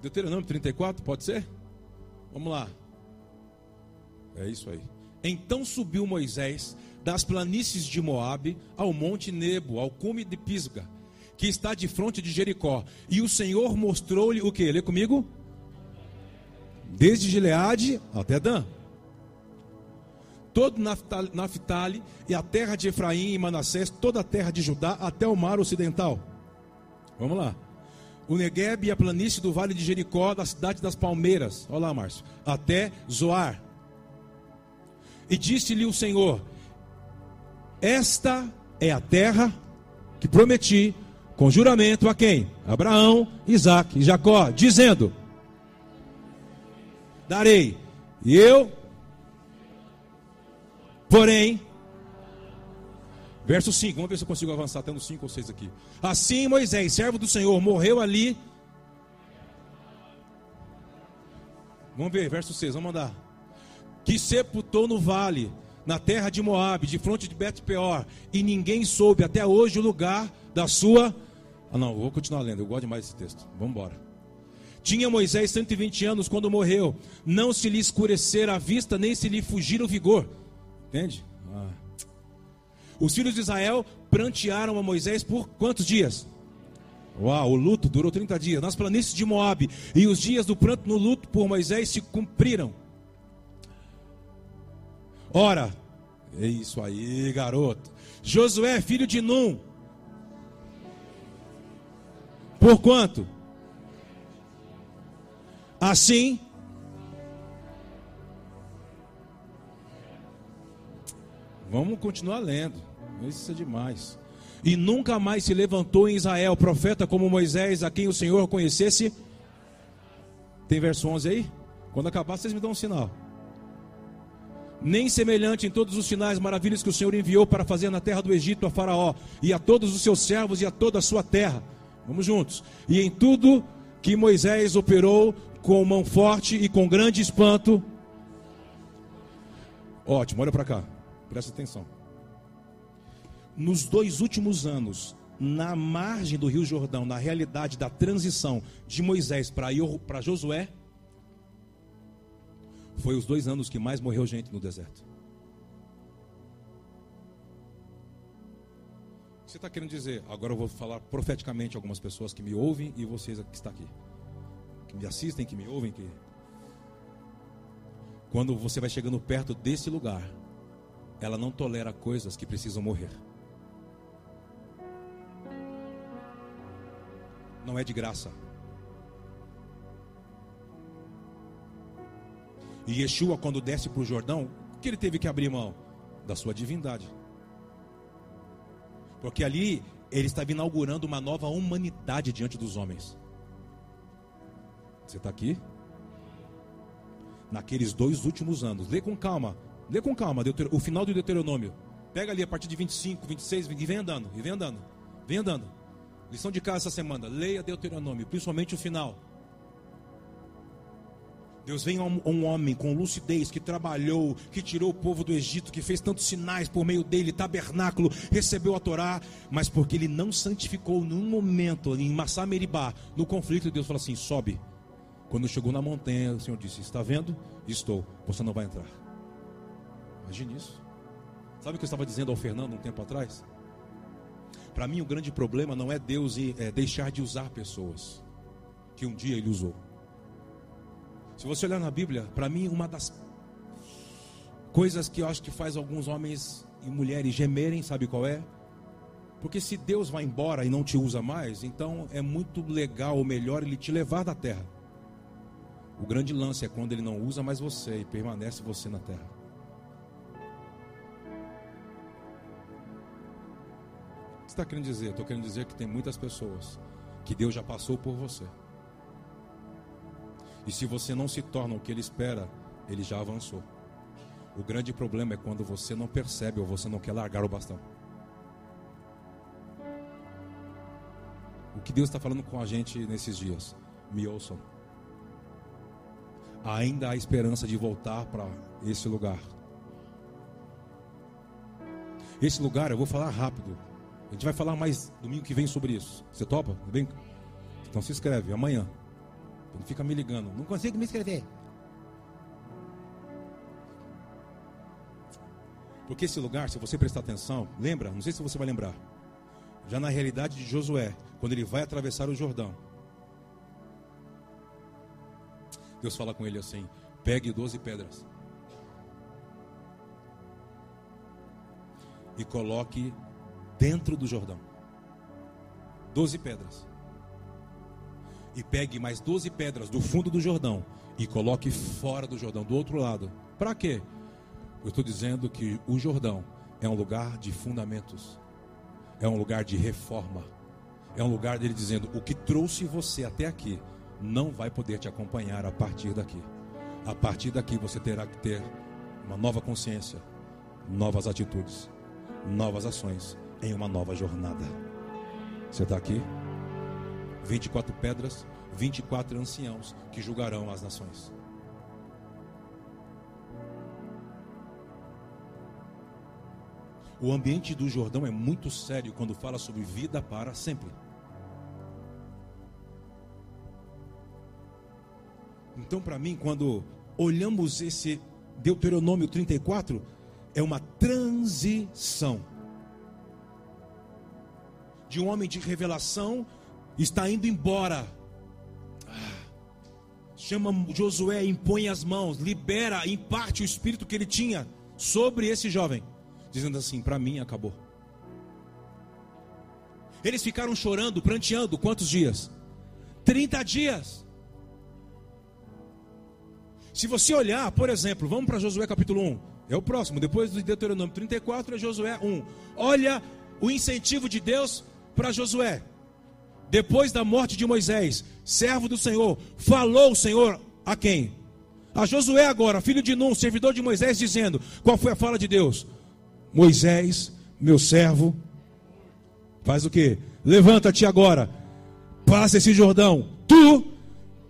Deuteronômio 34, pode ser? Vamos lá. É isso aí. Então subiu Moisés das planícies de Moabe ao monte Nebo, ao cume de Pisga que está de frente de Jericó. E o Senhor mostrou-lhe o que? Lê comigo? Desde Gileade até Dan. Todo Naphtali e a terra de Efraim e Manassés, toda a terra de Judá até o mar ocidental. Vamos lá. O Negueb e a planície do vale de Jericó, da cidade das palmeiras. Olha lá, Márcio. Até Zoar. E disse-lhe o Senhor: Esta é a terra que prometi com juramento a quem? Abraão, Isaac e Jacó, dizendo: Darei, e eu, porém, verso 5, vamos ver se eu consigo avançar até no 5 ou 6 aqui. Assim Moisés, servo do Senhor, morreu ali. Vamos ver, verso 6, vamos mandar. Que sepultou no vale, na terra de Moabe, de fronte de Bet-peor, e ninguém soube até hoje o lugar da sua ah, não, vou continuar lendo, eu gosto demais desse texto. Vamos embora. Tinha Moisés 120 anos quando morreu. Não se lhe escurecer a vista, nem se lhe fugir o vigor. Entende? Ah. Os filhos de Israel prantearam a Moisés por quantos dias? Uau, o luto durou 30 dias. Nas planícies de Moabe. E os dias do pranto no luto por Moisés se cumpriram. Ora, é isso aí, garoto. Josué, filho de Num, por quanto? Assim, vamos continuar lendo. Isso é demais. E nunca mais se levantou em Israel profeta como Moisés, a quem o Senhor conhecesse. Tem verso 11 aí? Quando acabar, vocês me dão um sinal. Nem semelhante em todos os sinais maravilhas que o Senhor enviou para fazer na terra do Egito a Faraó e a todos os seus servos e a toda a sua terra. Vamos juntos. E em tudo que Moisés operou com mão forte e com grande espanto. Ótimo, olha para cá. Presta atenção nos dois últimos anos, na margem do Rio Jordão, na realidade da transição de Moisés para Josué, foi os dois anos que mais morreu gente no deserto. Você está querendo dizer? Agora eu vou falar profeticamente algumas pessoas que me ouvem e vocês que estão aqui, que me assistem, que me ouvem, que quando você vai chegando perto desse lugar, ela não tolera coisas que precisam morrer. não é de graça. E Yeshua, quando desce para o Jordão, o que ele teve que abrir mão? Da sua divindade. Porque ali ele estava inaugurando uma nova humanidade diante dos homens. Você está aqui? Naqueles dois últimos anos. Lê com calma. Lê com calma o final do Deuteronômio. Pega ali a partir de 25, 26 e vem andando. E vem andando. Vem andando. Lição de casa essa semana, leia Deuteronômio, principalmente o final. Deus vem a um, homem com lucidez que trabalhou, que tirou o povo do Egito, que fez tantos sinais por meio dele, tabernáculo, recebeu a Torá, mas porque ele não santificou num momento em Massá Meribá, no conflito, Deus falou assim: sobe. Quando chegou na montanha, o Senhor disse: Está vendo? Estou, você não vai entrar. Imagine isso. Sabe o que eu estava dizendo ao Fernando um tempo atrás? Para mim, o grande problema não é Deus é, deixar de usar pessoas que um dia ele usou. Se você olhar na Bíblia, para mim, uma das coisas que eu acho que faz alguns homens e mulheres gemerem, sabe qual é? Porque se Deus vai embora e não te usa mais, então é muito legal ou melhor ele te levar da terra. O grande lance é quando ele não usa mais você e permanece você na terra. que você está querendo dizer? Estou querendo dizer que tem muitas pessoas que Deus já passou por você. E se você não se torna o que Ele espera, Ele já avançou. O grande problema é quando você não percebe ou você não quer largar o bastão. O que Deus está falando com a gente nesses dias? Me ouçam. Ainda há esperança de voltar para esse lugar. Esse lugar, eu vou falar rápido, a gente vai falar mais domingo que vem sobre isso. Você topa? Bem? Então se inscreve amanhã. Não fica me ligando. Não consigo me inscrever. Porque esse lugar, se você prestar atenção, lembra? Não sei se você vai lembrar. Já na realidade de Josué, quando ele vai atravessar o Jordão. Deus fala com ele assim: pegue 12 pedras e coloque dentro do Jordão. Doze pedras. E pegue mais doze pedras do fundo do Jordão e coloque fora do Jordão, do outro lado. Para quê? Eu estou dizendo que o Jordão é um lugar de fundamentos, é um lugar de reforma, é um lugar dele dizendo: o que trouxe você até aqui não vai poder te acompanhar a partir daqui. A partir daqui você terá que ter uma nova consciência, novas atitudes, novas ações em uma nova jornada. Você está aqui? 24 pedras, 24 anciãos que julgarão as nações. O ambiente do Jordão é muito sério quando fala sobre vida para sempre. Então, para mim, quando olhamos esse Deuteronômio 34, é uma transição de um homem de revelação está indo embora. Chama Josué, impõe as mãos, libera, imparte o espírito que ele tinha sobre esse jovem, dizendo assim: para mim acabou. Eles ficaram chorando, pranteando, quantos dias? 30 dias. Se você olhar, por exemplo, vamos para Josué capítulo 1. É o próximo, depois do Deuteronômio 34 é Josué 1. Olha o incentivo de Deus para Josué. Depois da morte de Moisés, servo do Senhor, falou o Senhor a quem? A Josué agora, filho de Num, servidor de Moisés, dizendo: Qual foi a fala de Deus? Moisés, meu servo, faz o que? Levanta-te agora, passa esse Jordão, tu,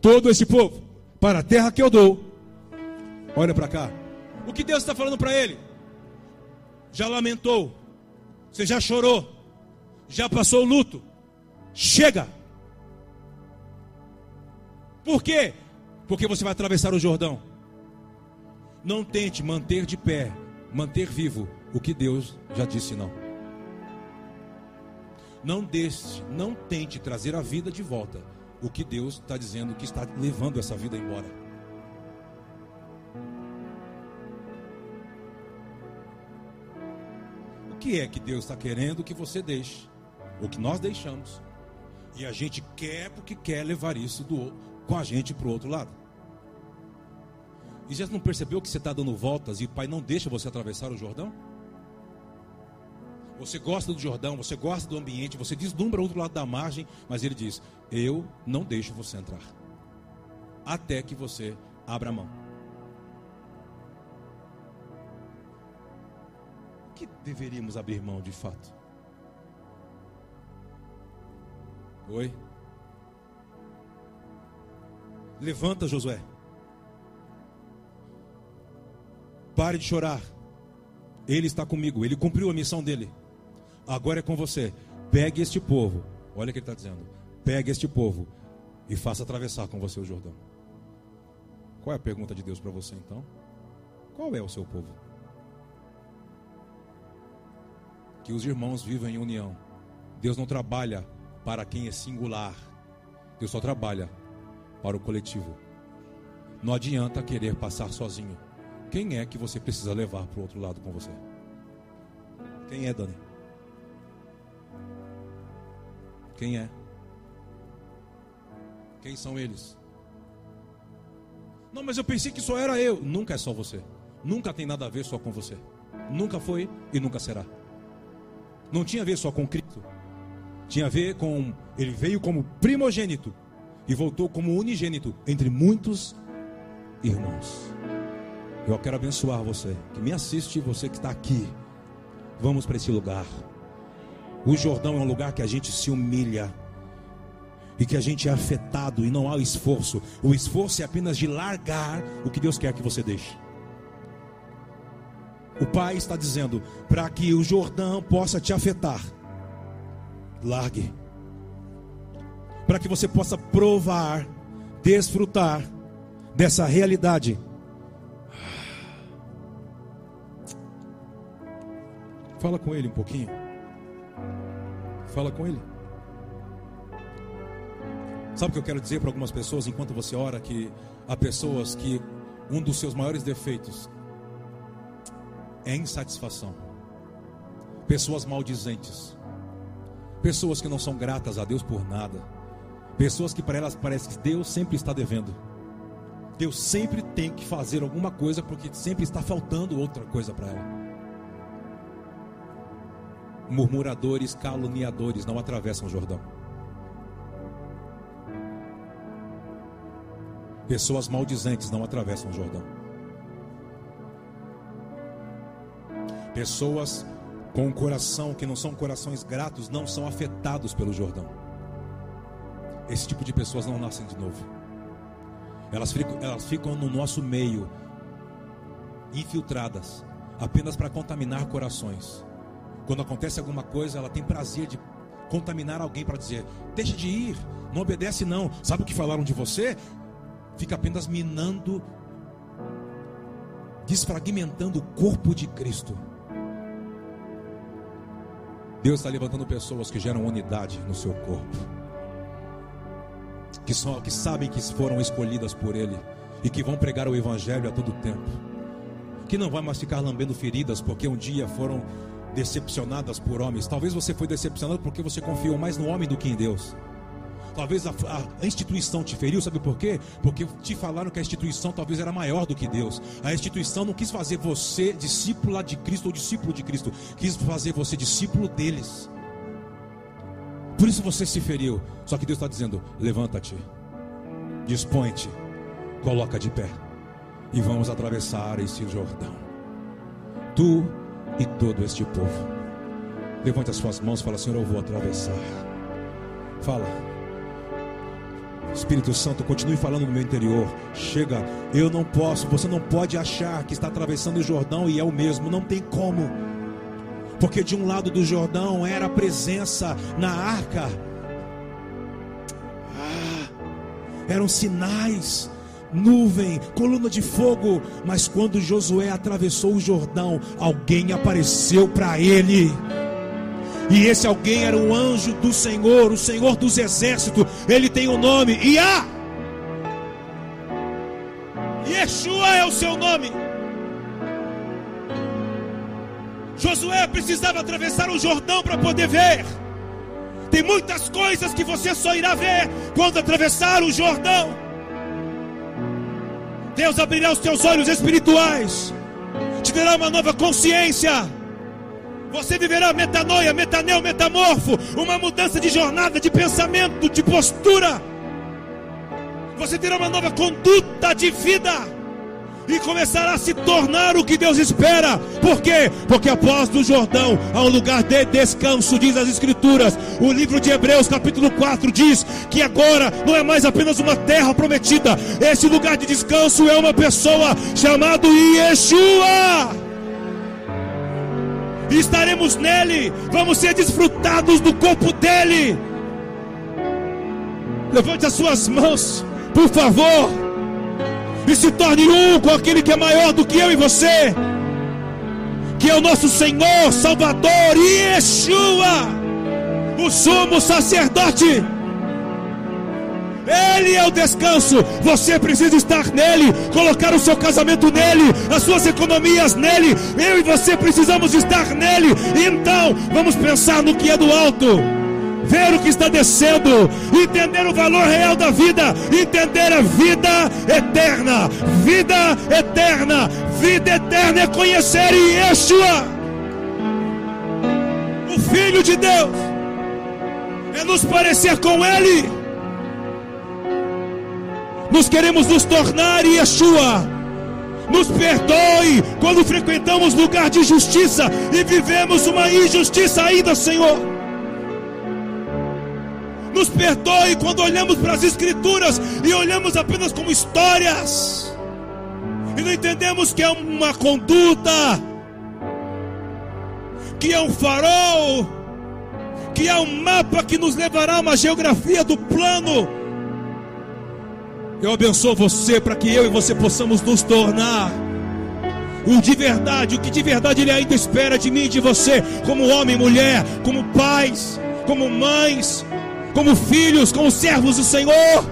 todo esse povo, para a terra que eu dou. Olha para cá. O que Deus está falando para ele? Já lamentou, você já chorou, já passou o luto. Chega. Por quê? Porque você vai atravessar o Jordão. Não tente manter de pé, manter vivo o que Deus já disse não. Não deixe, não tente trazer a vida de volta o que Deus está dizendo que está levando essa vida embora. Que é que Deus está querendo que você deixe, ou que nós deixamos, e a gente quer porque quer levar isso do, com a gente para o outro lado. E já não percebeu que você está dando voltas e o Pai não deixa você atravessar o Jordão? Você gosta do Jordão, você gosta do ambiente, você deslumbra o outro lado da margem, mas Ele diz: Eu não deixo você entrar, até que você abra a mão. Deveríamos abrir mão de fato? Oi? Levanta, Josué. Pare de chorar. Ele está comigo. Ele cumpriu a missão dele. Agora é com você. Pegue este povo. Olha o que ele está dizendo. Pegue este povo e faça atravessar com você o Jordão. Qual é a pergunta de Deus para você então? Qual é o seu povo? Que os irmãos vivam em união. Deus não trabalha para quem é singular. Deus só trabalha para o coletivo. Não adianta querer passar sozinho. Quem é que você precisa levar para o outro lado com você? Quem é, Dani? Quem é? Quem são eles? Não, mas eu pensei que só era eu. Nunca é só você. Nunca tem nada a ver só com você. Nunca foi e nunca será não tinha a ver só com Cristo. Tinha a ver com. Ele veio como primogênito e voltou como unigênito entre muitos irmãos. Eu quero abençoar você que me assiste, você que está aqui. Vamos para esse lugar. O Jordão é um lugar que a gente se humilha e que a gente é afetado e não há esforço. O esforço é apenas de largar o que Deus quer que você deixe. O Pai está dizendo: para que o Jordão possa te afetar, largue. Para que você possa provar, desfrutar dessa realidade. Fala com ele um pouquinho. Fala com ele. Sabe o que eu quero dizer para algumas pessoas enquanto você ora? Que há pessoas que um dos seus maiores defeitos é insatisfação. Pessoas maldizentes. Pessoas que não são gratas a Deus por nada. Pessoas que para elas parece que Deus sempre está devendo. Deus sempre tem que fazer alguma coisa porque sempre está faltando outra coisa para ela. Murmuradores, caluniadores não atravessam o Jordão. Pessoas maldizentes não atravessam o Jordão. Pessoas com um coração que não são corações gratos não são afetados pelo Jordão. Esse tipo de pessoas não nascem de novo. Elas ficam, elas ficam no nosso meio, infiltradas, apenas para contaminar corações. Quando acontece alguma coisa, ela tem prazer de contaminar alguém para dizer: deixa de ir, não obedece não. Sabe o que falaram de você? Fica apenas minando, desfragmentando o corpo de Cristo. Deus está levantando pessoas que geram unidade no seu corpo, que, só, que sabem que foram escolhidas por Ele e que vão pregar o Evangelho a todo tempo, que não vai mais ficar lambendo feridas porque um dia foram decepcionadas por homens. Talvez você foi decepcionado porque você confiou mais no homem do que em Deus. Talvez a, a, instituição te feriu, sabe por quê? Porque te falaram que a instituição talvez era maior do que Deus. A instituição não quis fazer você discípula de Cristo ou discípulo de Cristo, quis fazer você discípulo deles. Por isso você se feriu. Só que Deus está dizendo: levanta-te, dispõe-te, coloca de pé e vamos atravessar esse Jordão. Tu e todo este povo. Levante as suas mãos e fala: Senhor, eu vou atravessar. Fala. Espírito Santo, continue falando no meu interior. Chega, eu não posso, você não pode achar que está atravessando o Jordão e é o mesmo, não tem como. Porque de um lado do Jordão era a presença na arca, ah, eram sinais, nuvem, coluna de fogo. Mas quando Josué atravessou o Jordão, alguém apareceu para ele. E esse alguém era o anjo do Senhor, o Senhor dos exércitos. Ele tem o um nome Iá. Yeshua é o seu nome. Josué precisava atravessar o Jordão para poder ver. Tem muitas coisas que você só irá ver quando atravessar o Jordão. Deus abrirá os teus olhos espirituais, te dará uma nova consciência você viverá metanoia, metaneu, metamorfo, uma mudança de jornada, de pensamento, de postura. Você terá uma nova conduta de vida e começará a se tornar o que Deus espera. Por quê? Porque após do Jordão há um lugar de descanso, diz as Escrituras. O livro de Hebreus, capítulo 4, diz que agora não é mais apenas uma terra prometida, esse lugar de descanso é uma pessoa chamada Yeshua e estaremos nele, vamos ser desfrutados do corpo dele. Levante as suas mãos, por favor, e se torne um com aquele que é maior do que eu e você, que é o nosso Senhor, Salvador, Yeshua, o sumo sacerdote. Ele é o descanso. Você precisa estar nele, colocar o seu casamento nele, as suas economias nele. Eu e você precisamos estar nele. Então, vamos pensar no que é do alto. Ver o que está descendo, entender o valor real da vida, entender a vida eterna, vida eterna, vida eterna é conhecer Yeshua, o Filho de Deus, é nos parecer com Ele nós queremos nos tornar Yeshua. Nos perdoe quando frequentamos lugar de justiça e vivemos uma injustiça ainda, Senhor. Nos perdoe quando olhamos para as Escrituras e olhamos apenas como histórias e não entendemos que é uma conduta, que é um farol, que é um mapa que nos levará a uma geografia do plano eu abençoo você para que eu e você possamos nos tornar o de verdade, o que de verdade Ele ainda espera de mim e de você, como homem, mulher, como pais, como mães, como filhos, como servos do Senhor.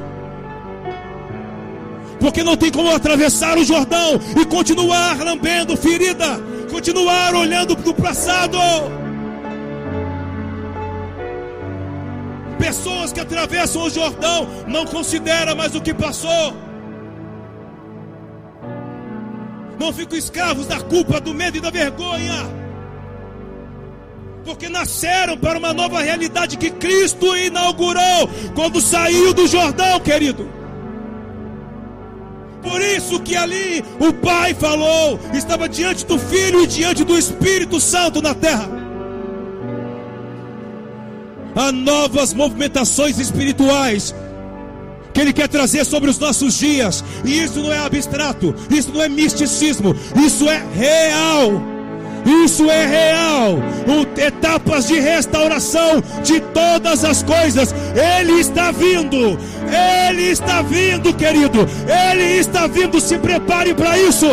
Porque não tem como atravessar o Jordão e continuar lambendo ferida, continuar olhando para o passado. Pessoas que atravessam o Jordão não consideram mais o que passou. Não ficam escravos da culpa, do medo e da vergonha. Porque nasceram para uma nova realidade que Cristo inaugurou quando saiu do Jordão, querido. Por isso que ali o Pai falou, estava diante do Filho e diante do Espírito Santo na terra a novas movimentações espirituais que Ele quer trazer sobre os nossos dias. E isso não é abstrato, isso não é misticismo, isso é real. Isso é real. O, etapas de restauração de todas as coisas. Ele está vindo. Ele está vindo, querido. Ele está vindo. Se prepare para isso.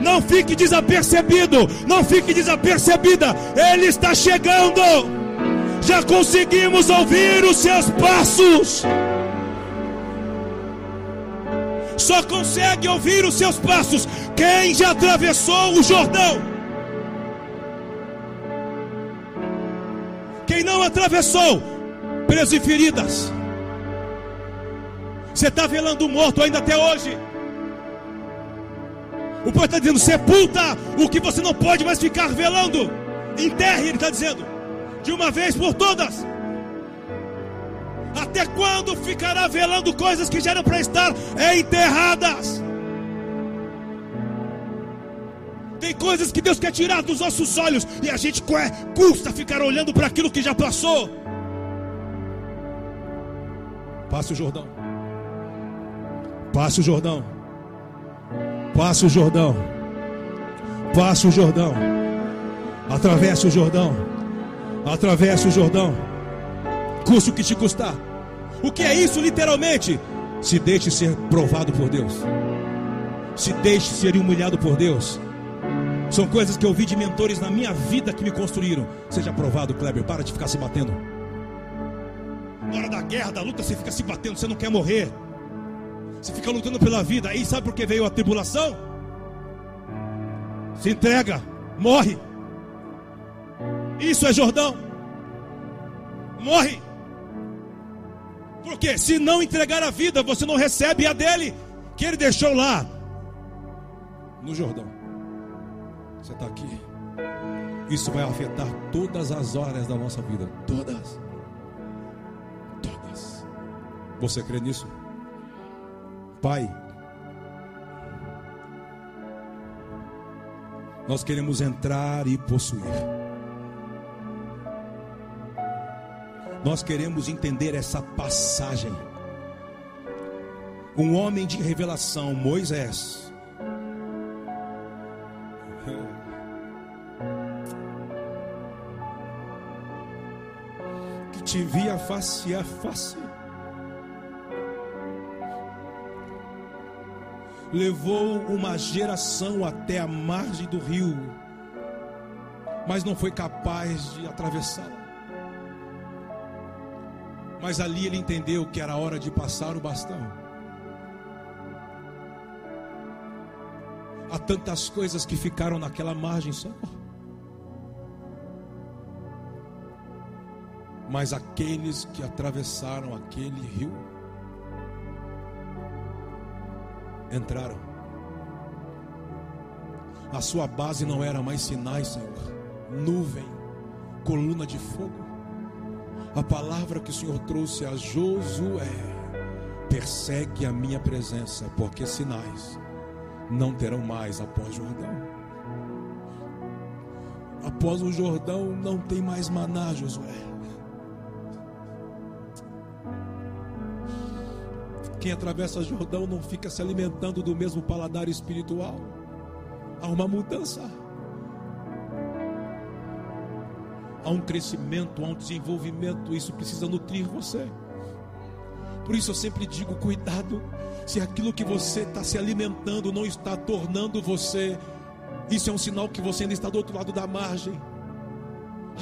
Não fique desapercebido. Não fique desapercebida. Ele está chegando já conseguimos ouvir os seus passos. Só consegue ouvir os seus passos quem já atravessou o Jordão. Quem não atravessou, preso em feridas, Você está velando o morto ainda até hoje. O povo está dizendo: sepulta o que você não pode mais ficar velando. Enterre, ele está dizendo, de uma vez por todas. Até quando ficará velando coisas que já eram para estar enterradas? Tem coisas que Deus quer tirar dos nossos olhos e a gente custa ficar olhando para aquilo que já passou. Passe o Jordão. Passe o Jordão. Passe o Jordão. Passe o Jordão. Atravesse o Jordão. Atravesse o Jordão. Custe o que te custar. O que é isso literalmente? Se deixe ser provado por Deus. Se deixe ser humilhado por Deus. São coisas que eu vi de mentores na minha vida que me construíram. Seja provado, Kleber. Para de ficar se batendo. Na hora da guerra, da luta, você fica se batendo, você não quer morrer. Você fica lutando pela vida. Aí sabe por que veio a tribulação? Se entrega, morre. Isso é Jordão. Morre. Porque se não entregar a vida, você não recebe a dele, que ele deixou lá no Jordão. Você está aqui. Isso vai afetar todas as horas da nossa vida. Todas. Todas. Você crê nisso? Pai, nós queremos entrar e possuir. Nós queremos entender essa passagem. Um homem de revelação, Moisés, que te via face a face, levou uma geração até a margem do rio, mas não foi capaz de atravessá-la. Mas ali ele entendeu que era hora de passar o bastão. Há tantas coisas que ficaram naquela margem, Senhor. Mas aqueles que atravessaram aquele rio entraram. A sua base não era mais sinais, Senhor. Nuvem, coluna de fogo. A palavra que o Senhor trouxe a Josué persegue a minha presença, porque sinais não terão mais após Jordão. Após o Jordão não tem mais maná, Josué. Quem atravessa Jordão não fica se alimentando do mesmo paladar espiritual. Há uma mudança. Há um crescimento, há um desenvolvimento, isso precisa nutrir você. Por isso eu sempre digo: cuidado, se aquilo que você está se alimentando não está tornando você, isso é um sinal que você ainda está do outro lado da margem.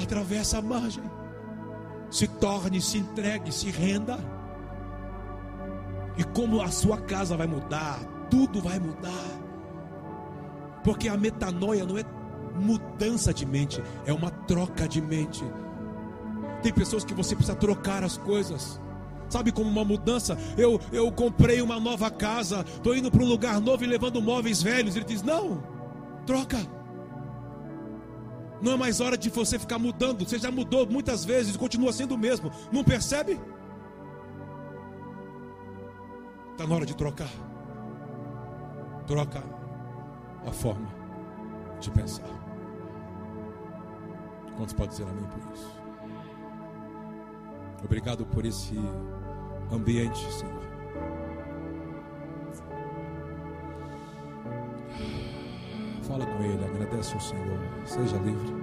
Atravessa a margem, se torne, se entregue, se renda. E como a sua casa vai mudar, tudo vai mudar. Porque a metanoia não é mudança de mente, é uma troca de mente. Tem pessoas que você precisa trocar as coisas. Sabe como uma mudança? Eu, eu comprei uma nova casa, estou indo para um lugar novo e levando móveis velhos. Ele diz: Não, troca. Não é mais hora de você ficar mudando. Você já mudou muitas vezes e continua sendo o mesmo. Não percebe? Está na hora de trocar. Troca a forma de pensar. Quantos podem dizer amém por isso? Obrigado por esse ambiente, Senhor. Fala com Ele, agradece ao Senhor. Seja livre.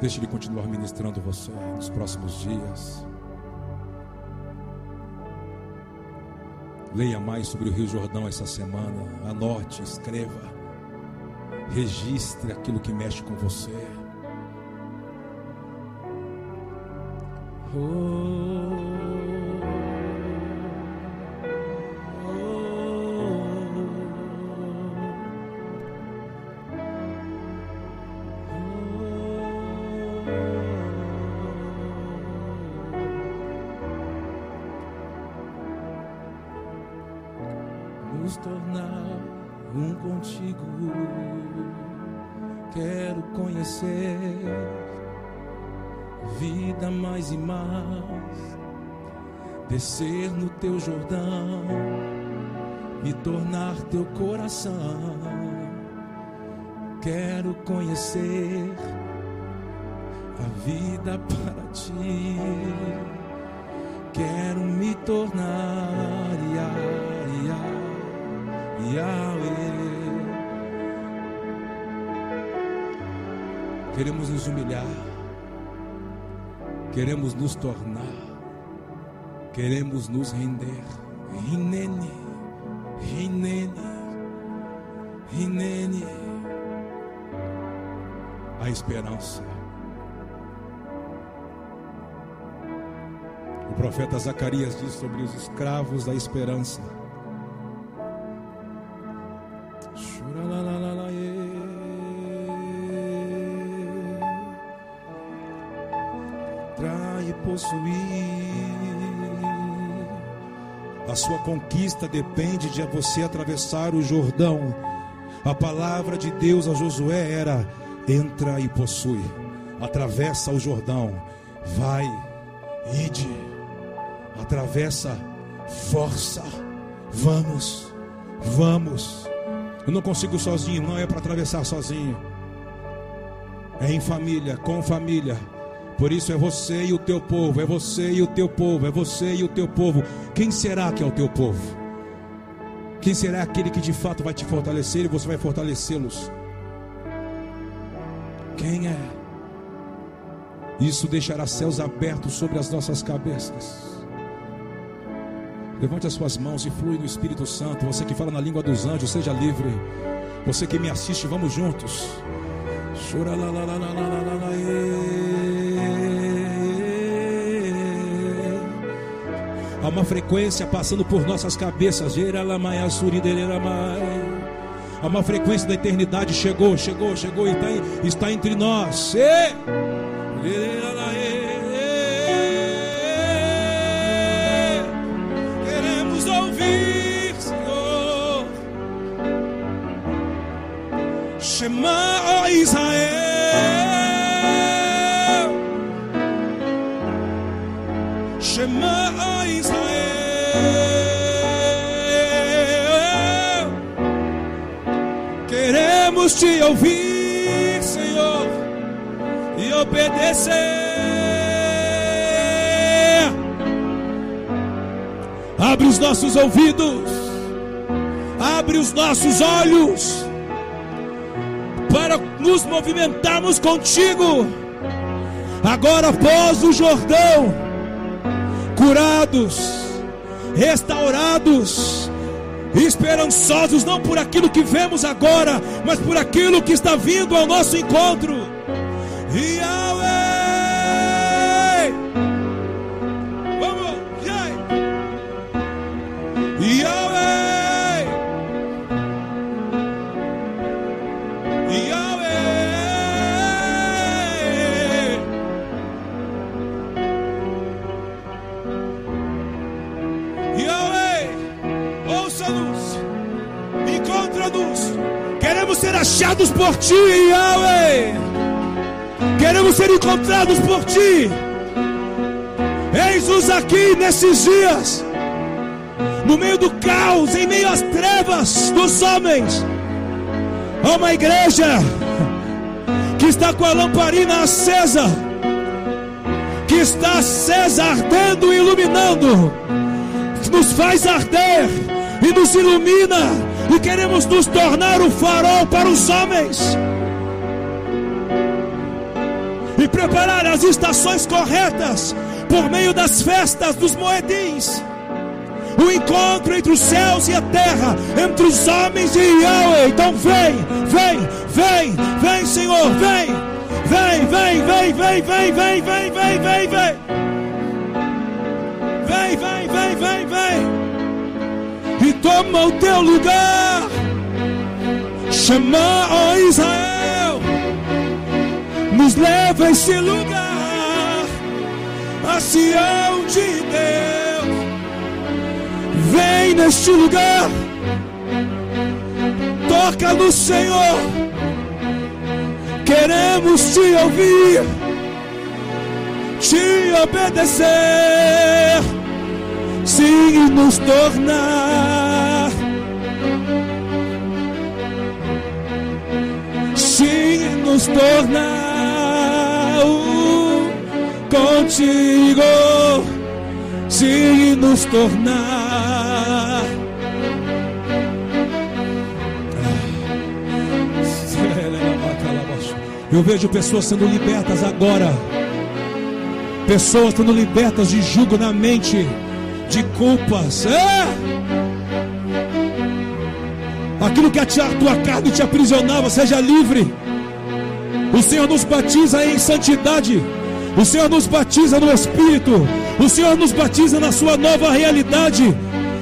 Deixe Ele continuar ministrando você nos próximos dias. Leia mais sobre o Rio Jordão essa semana. Anote, escreva. Registre aquilo que mexe com você. Oh. Jordão, me tornar teu coração. Quero conhecer a vida para ti. Quero me tornar Yahweh. Queremos nos humilhar, queremos nos tornar, queremos nos render. Rinene, Rinene, Rinene. A esperança. O profeta Zacarias diz sobre os escravos da esperança. Trai possuir. A sua conquista depende de você atravessar o Jordão. A palavra de Deus a Josué era: entra e possui. Atravessa o Jordão. Vai, ide atravessa, força. Vamos, vamos. Eu não consigo sozinho, não é para atravessar sozinho. É em família, com família. Por isso é você e o teu povo, é você e o teu povo, é você e o teu povo. Quem será que é o teu povo? Quem será aquele que de fato vai te fortalecer e você vai fortalecê-los? Quem é? Isso deixará céus abertos sobre as nossas cabeças. Levante as suas mãos e flui no Espírito Santo. Você que fala na língua dos anjos, seja livre. Você que me assiste, vamos juntos. Há uma frequência passando por nossas cabeças. Há uma frequência da eternidade. Chegou, chegou, chegou está, está entre nós. Shema Israel. Israel. Queremos te ouvir, Senhor, e obedecer. Abre os nossos ouvidos, abre os nossos olhos para nos movimentarmos contigo. Agora, após o Jordão, curados, restaurados, esperançosos, não por aquilo que vemos agora, mas por aquilo que está vindo ao nosso encontro. Yahweh. Achados por ti, Yahweh. Queremos ser encontrados por ti. Eis-nos aqui nesses dias, no meio do caos, em meio às trevas dos homens. Há uma igreja que está com a lamparina acesa, que está acesa, ardendo e iluminando, que nos faz arder e nos ilumina e queremos nos tornar o farol para os homens e preparar as estações corretas por meio das festas dos moedins. O encontro entre os céus e a terra, entre os homens e Yahweh. Então vem, vem, vem, vem, Senhor, vem, vem, vem, vem, vem, vem, vem, vem, vem, vem, vem. Vem, vem, vem, vem, vem e toma o teu lugar. Chama, ó Israel, nos leva a esse lugar, a Sião de Deus. Vem neste lugar, Toca no Senhor. Queremos te ouvir, te obedecer, sim, nos tornar. Sim, nos tornar um contigo, sim, nos tornar. Eu vejo pessoas sendo libertas agora. Pessoas sendo libertas de julgo na mente, de culpas. É! Aquilo que a tua carne te aprisionava, seja livre. O Senhor nos batiza em santidade. O Senhor nos batiza no Espírito. O Senhor nos batiza na sua nova realidade.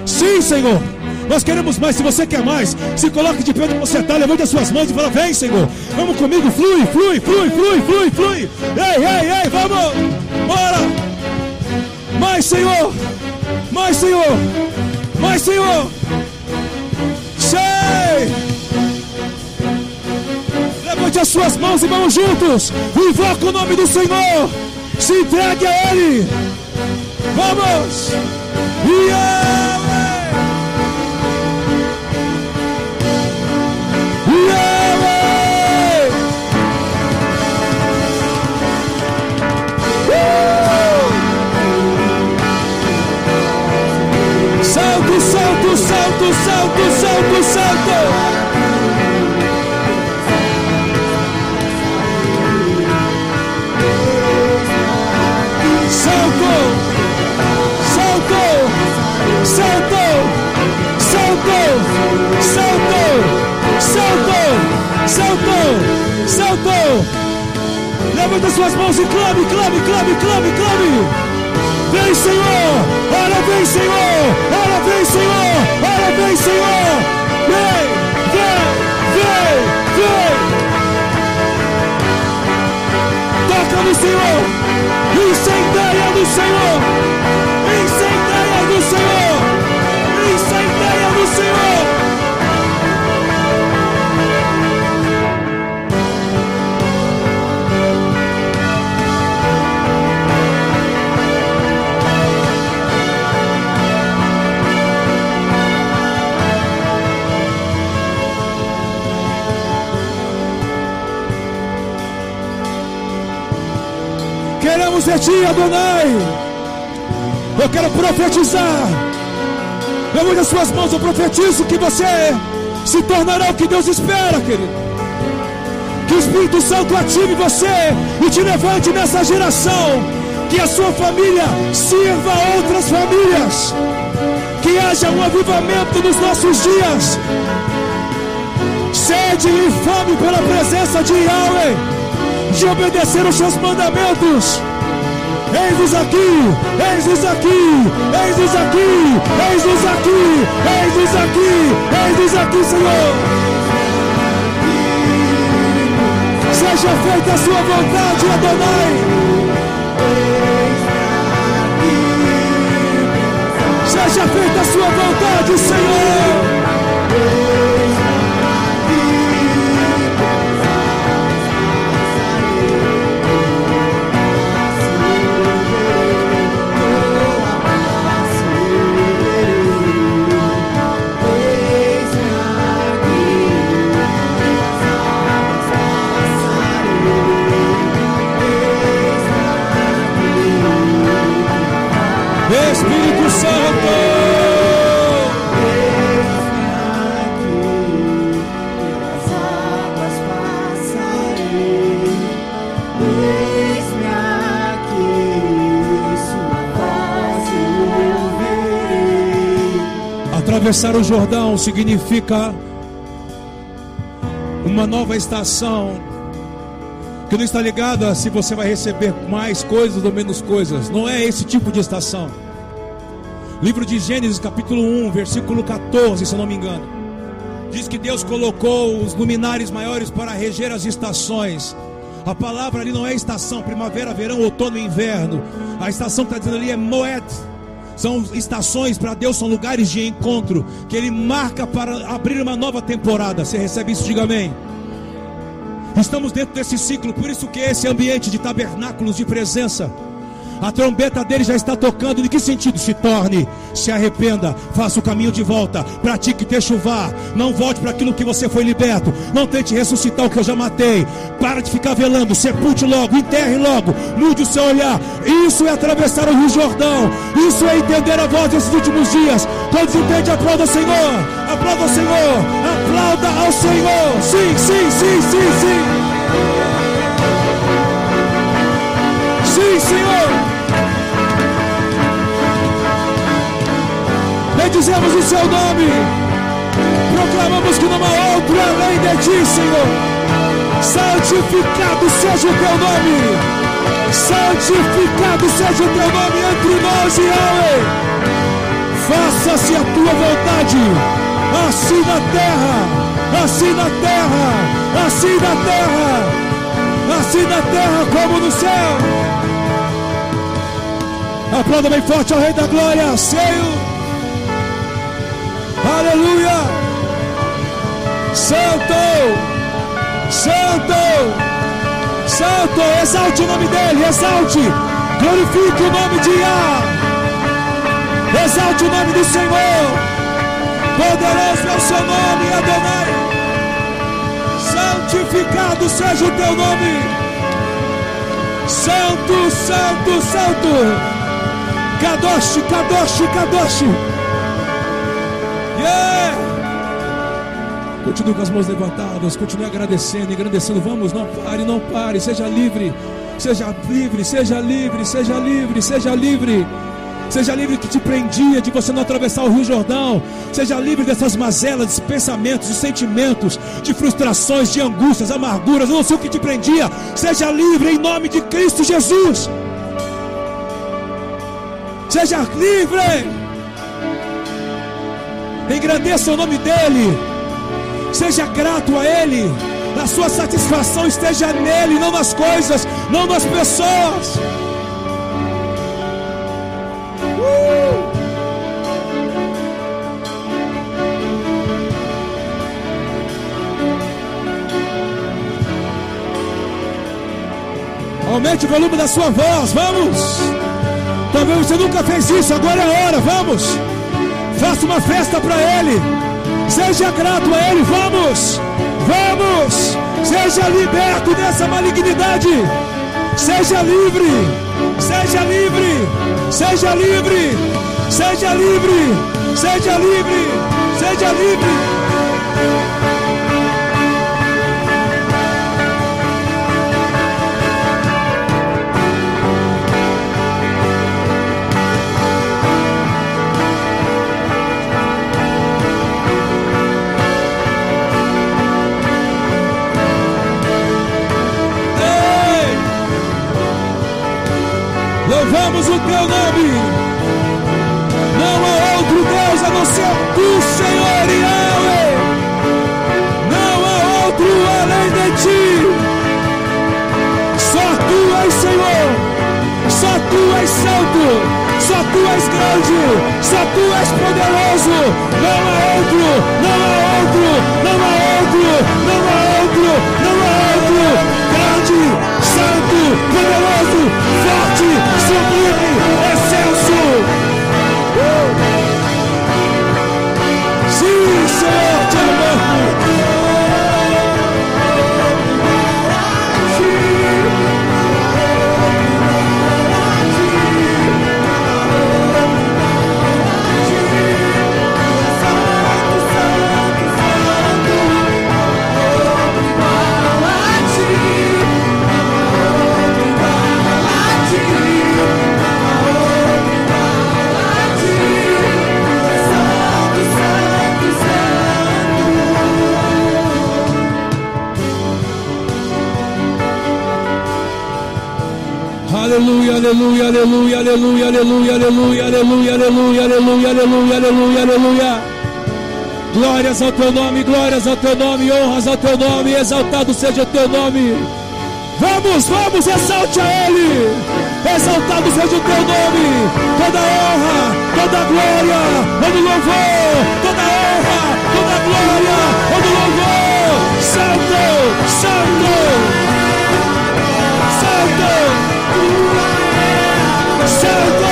Sim, Senhor. Nós queremos mais. Se você quer mais, se coloque de pé onde você está, levante as suas mãos e fala: Vem, Senhor. Vamos comigo, flui, flui, flui, flui, flui, flui. Ei, ei, ei, vamos. Bora. Mais, Senhor. Mais, Senhor. Mais, Senhor. Sei. Levante as suas mãos e vamos juntos. Invoca o nome do Senhor. Se entregue a Ele. Vamos. Yeah. Salto, salto, salto, salto. Salto, salto, salto, salto, salto, salto, salto, salto. Levanta suas mãos e clame, clame, clame, clame, clame. Vem, Senhor! Ora, vem, Senhor! Ora, vem, Senhor! Ora, vem, Senhor! Vem, vem, vem, vem! Toca no Senhor! Incendeia no Senhor! Incendeia no Senhor! Incendeia no Senhor! Ti, Adonai. Eu quero profetizar. Levante as suas mãos, eu profetizo que você se tornará o que Deus espera, querido. Que o Espírito Santo ative você e te levante nessa geração. Que a sua família sirva a outras famílias. Que haja um avivamento nos nossos dias. Sede e fome pela presença de Yahweh de obedecer os seus mandamentos. Eis-nos aqui, eis-nos aqui, eis-nos aqui, eis-nos aqui, eis-nos aqui, eis-nos aqui, Senhor. Seja feita a sua vontade, Adonai. Seja feita a sua vontade, Senhor. Atravessar o Jordão significa uma nova estação que não está ligada se você vai receber mais coisas ou menos coisas. Não é esse tipo de estação. Livro de Gênesis, capítulo 1, versículo 14, se não me engano. Diz que Deus colocou os luminares maiores para reger as estações. A palavra ali não é estação, primavera, verão, outono e inverno. A estação que está dizendo ali é Moed São estações para Deus, são lugares de encontro que Ele marca para abrir uma nova temporada. Você recebe isso? Diga amém. Estamos dentro desse ciclo, por isso que esse ambiente de tabernáculos de presença a trombeta dele já está tocando. Em que sentido? Se torne, se arrependa, faça o caminho de volta, pratique chuvar. Não volte para aquilo que você foi liberto. Não tente ressuscitar o que eu já matei. Para de ficar velando, sepulte logo, enterre logo, mude o seu olhar. Isso é atravessar o Rio Jordão. Isso é entender a voz desses últimos dias. Quando entende, aplauda o Senhor. Aplauda o Senhor. Aplauda ao Senhor. Sim, sim, sim, sim, sim. Sim, Senhor. Bendizemos o seu nome, proclamamos que não há outro além de ti, Senhor. Santificado seja o teu nome, santificado seja o teu nome entre nós e Yahweh. Faça-se a tua vontade, assim na terra, assim na terra, assim na terra, assim na terra como no céu. Aplauda bem forte ao Rei da Glória, Senhor. Aleluia! Santo! Santo! Santo! Exalte o nome dele, exalte! Glorifique o nome de Yah! Exalte o nome do Senhor! Poderoso é o seu nome, Adonai! Santificado seja o teu nome! Santo, Santo, Santo! Kadosh, Kadosh, Kadosh! Yeah! Continue com as mãos levantadas, continue agradecendo, agradecendo. Vamos, não pare, não pare, seja livre, seja livre, seja livre, seja livre, seja livre. Seja livre que te prendia de você não atravessar o Rio Jordão. Seja livre dessas mazelas, de pensamentos, de sentimentos, de frustrações, de angústias, amarguras. Eu não sei o que te prendia. Seja livre em nome de Cristo Jesus. Seja livre. Engrandeça o nome dEle. Seja grato a Ele. A sua satisfação esteja nele, não nas coisas, não nas pessoas. Uh! Aumente o volume da sua voz, vamos. Talvez você nunca fez isso, agora é a hora, vamos. Faça uma festa para Ele. Seja grato a Ele. Vamos, vamos. Seja liberto dessa malignidade. Seja livre. Seja livre. Seja livre. Seja livre. Seja livre. Seja livre. louvamos o teu nome. Não há outro Deus a não ser tu, Senhor Yahweh. Não há outro além de ti. Só tu és Senhor. Só tu és santo. Só tu és grande. Só tu és poderoso. Não há outro. Não há outro. Não há outro. Santo, poderoso, forte, sublime, excelso. Aleluia, aleluia, aleluia, aleluia, aleluia, aleluia, aleluia, aleluia, aleluia, aleluia, aleluia, aleluia. Glórias ao teu nome, glórias ao teu nome, honras ao teu nome, exaltado seja o teu nome. Vamos, vamos, exalte a Ele. Exaltado seja o teu nome. Toda honra, toda glória, todo louvor, toda honra, toda glória, todo louvor. Santo, Santo, Santo,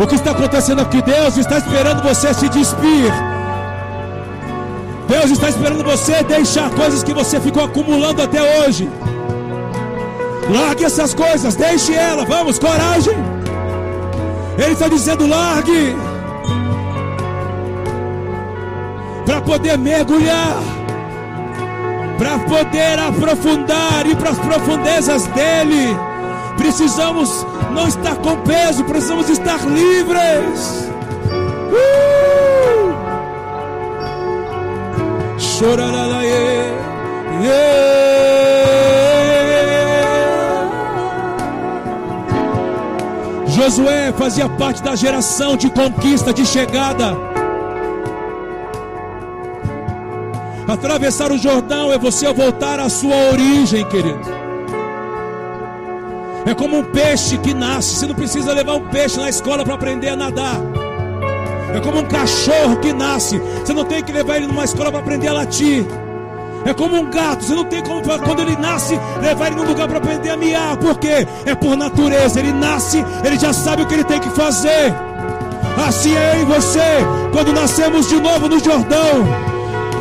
O que está acontecendo aqui? Deus está esperando você se despir. Deus está esperando você deixar coisas que você ficou acumulando até hoje. Largue essas coisas, deixe ela, vamos, coragem. Ele está dizendo: largue. Para poder mergulhar, para poder aprofundar e para as profundezas dele. Precisamos não estar com peso, precisamos estar livres. Uh! Josué fazia parte da geração de conquista, de chegada. Atravessar o Jordão é você voltar à sua origem, querido. É como um peixe que nasce. Você não precisa levar um peixe na escola para aprender a nadar. É como um cachorro que nasce. Você não tem que levar ele numa escola para aprender a latir. É como um gato, você não tem como, quando ele nasce, levar ele num lugar para aprender a miar. Por quê? É por natureza. Ele nasce, ele já sabe o que ele tem que fazer. Assim é eu e você, quando nascemos de novo no Jordão.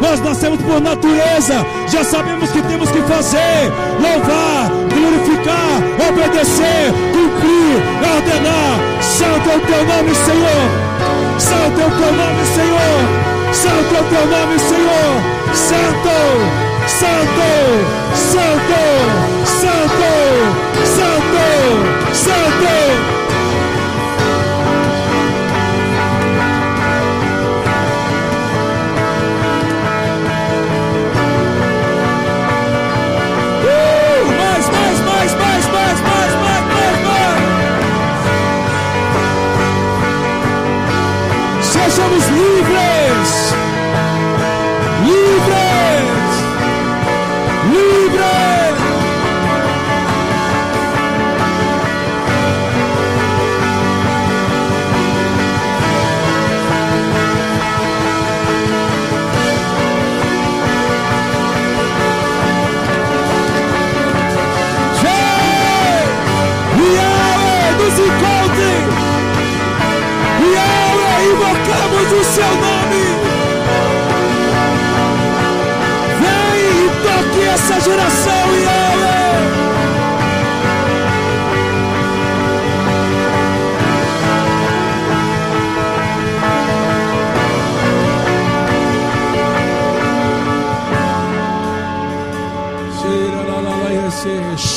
Nós nascemos por natureza, já sabemos que temos que fazer: louvar, glorificar, obedecer, cumprir, ordenar. Santo é o teu nome, Senhor. Santo é o teu nome, Senhor. Santo é o teu nome, Senhor. Santo, Santo, Santo, Santo, Santo, Santo.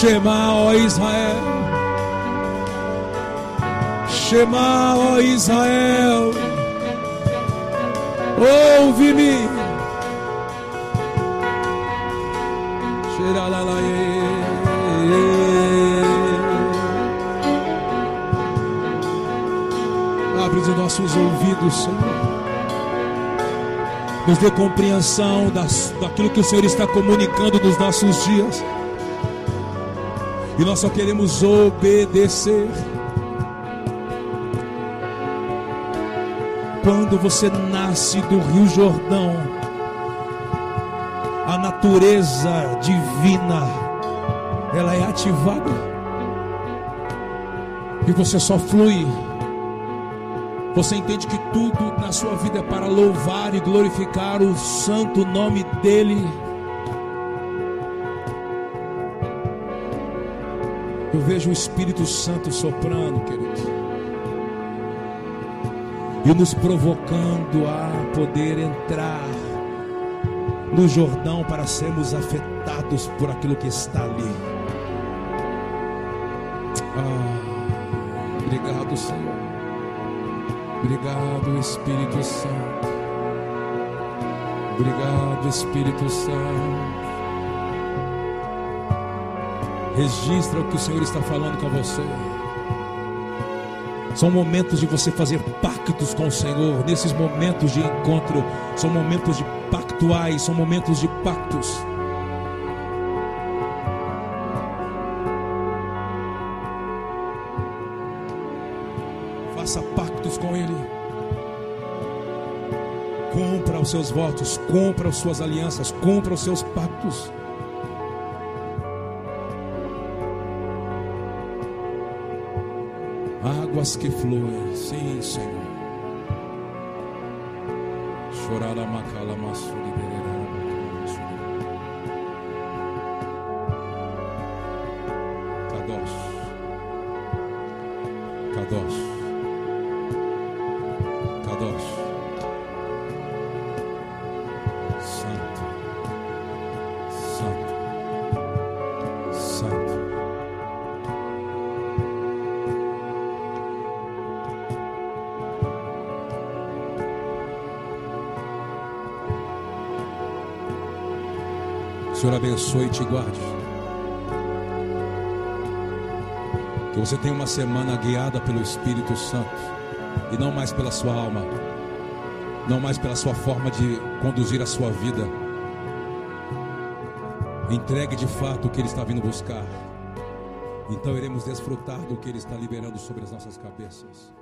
Shema, ó Israel. Shema, ó Israel, ouve-me. Abre os nossos ouvidos, Senhor. Nos dê compreensão das, daquilo que o Senhor está comunicando nos nossos dias. E nós só queremos obedecer. Quando você nasce do Rio Jordão, a natureza divina ela é ativada e você só flui. Você entende que tudo na sua vida é para louvar e glorificar o santo nome dEle. Eu vejo o Espírito Santo soprando, querido. E nos provocando a poder entrar no Jordão para sermos afetados por aquilo que está ali. Ah, obrigado, Senhor. Obrigado, Espírito Santo. Obrigado, Espírito Santo. Registra o que o Senhor está falando com você. São momentos de você fazer pactos com o Senhor. Nesses momentos de encontro, são momentos de pactuais, são momentos de pactos. Faça pactos com Ele. Cumpra os seus votos, cumpra as suas alianças, cumpra os seus pactos. Águas que fluem, sim, Senhor. Chorará macala maçuri abençoe e te guarde. Que você tenha uma semana guiada pelo Espírito Santo e não mais pela sua alma, não mais pela sua forma de conduzir a sua vida. Entregue de fato o que Ele está vindo buscar. Então iremos desfrutar do que Ele está liberando sobre as nossas cabeças.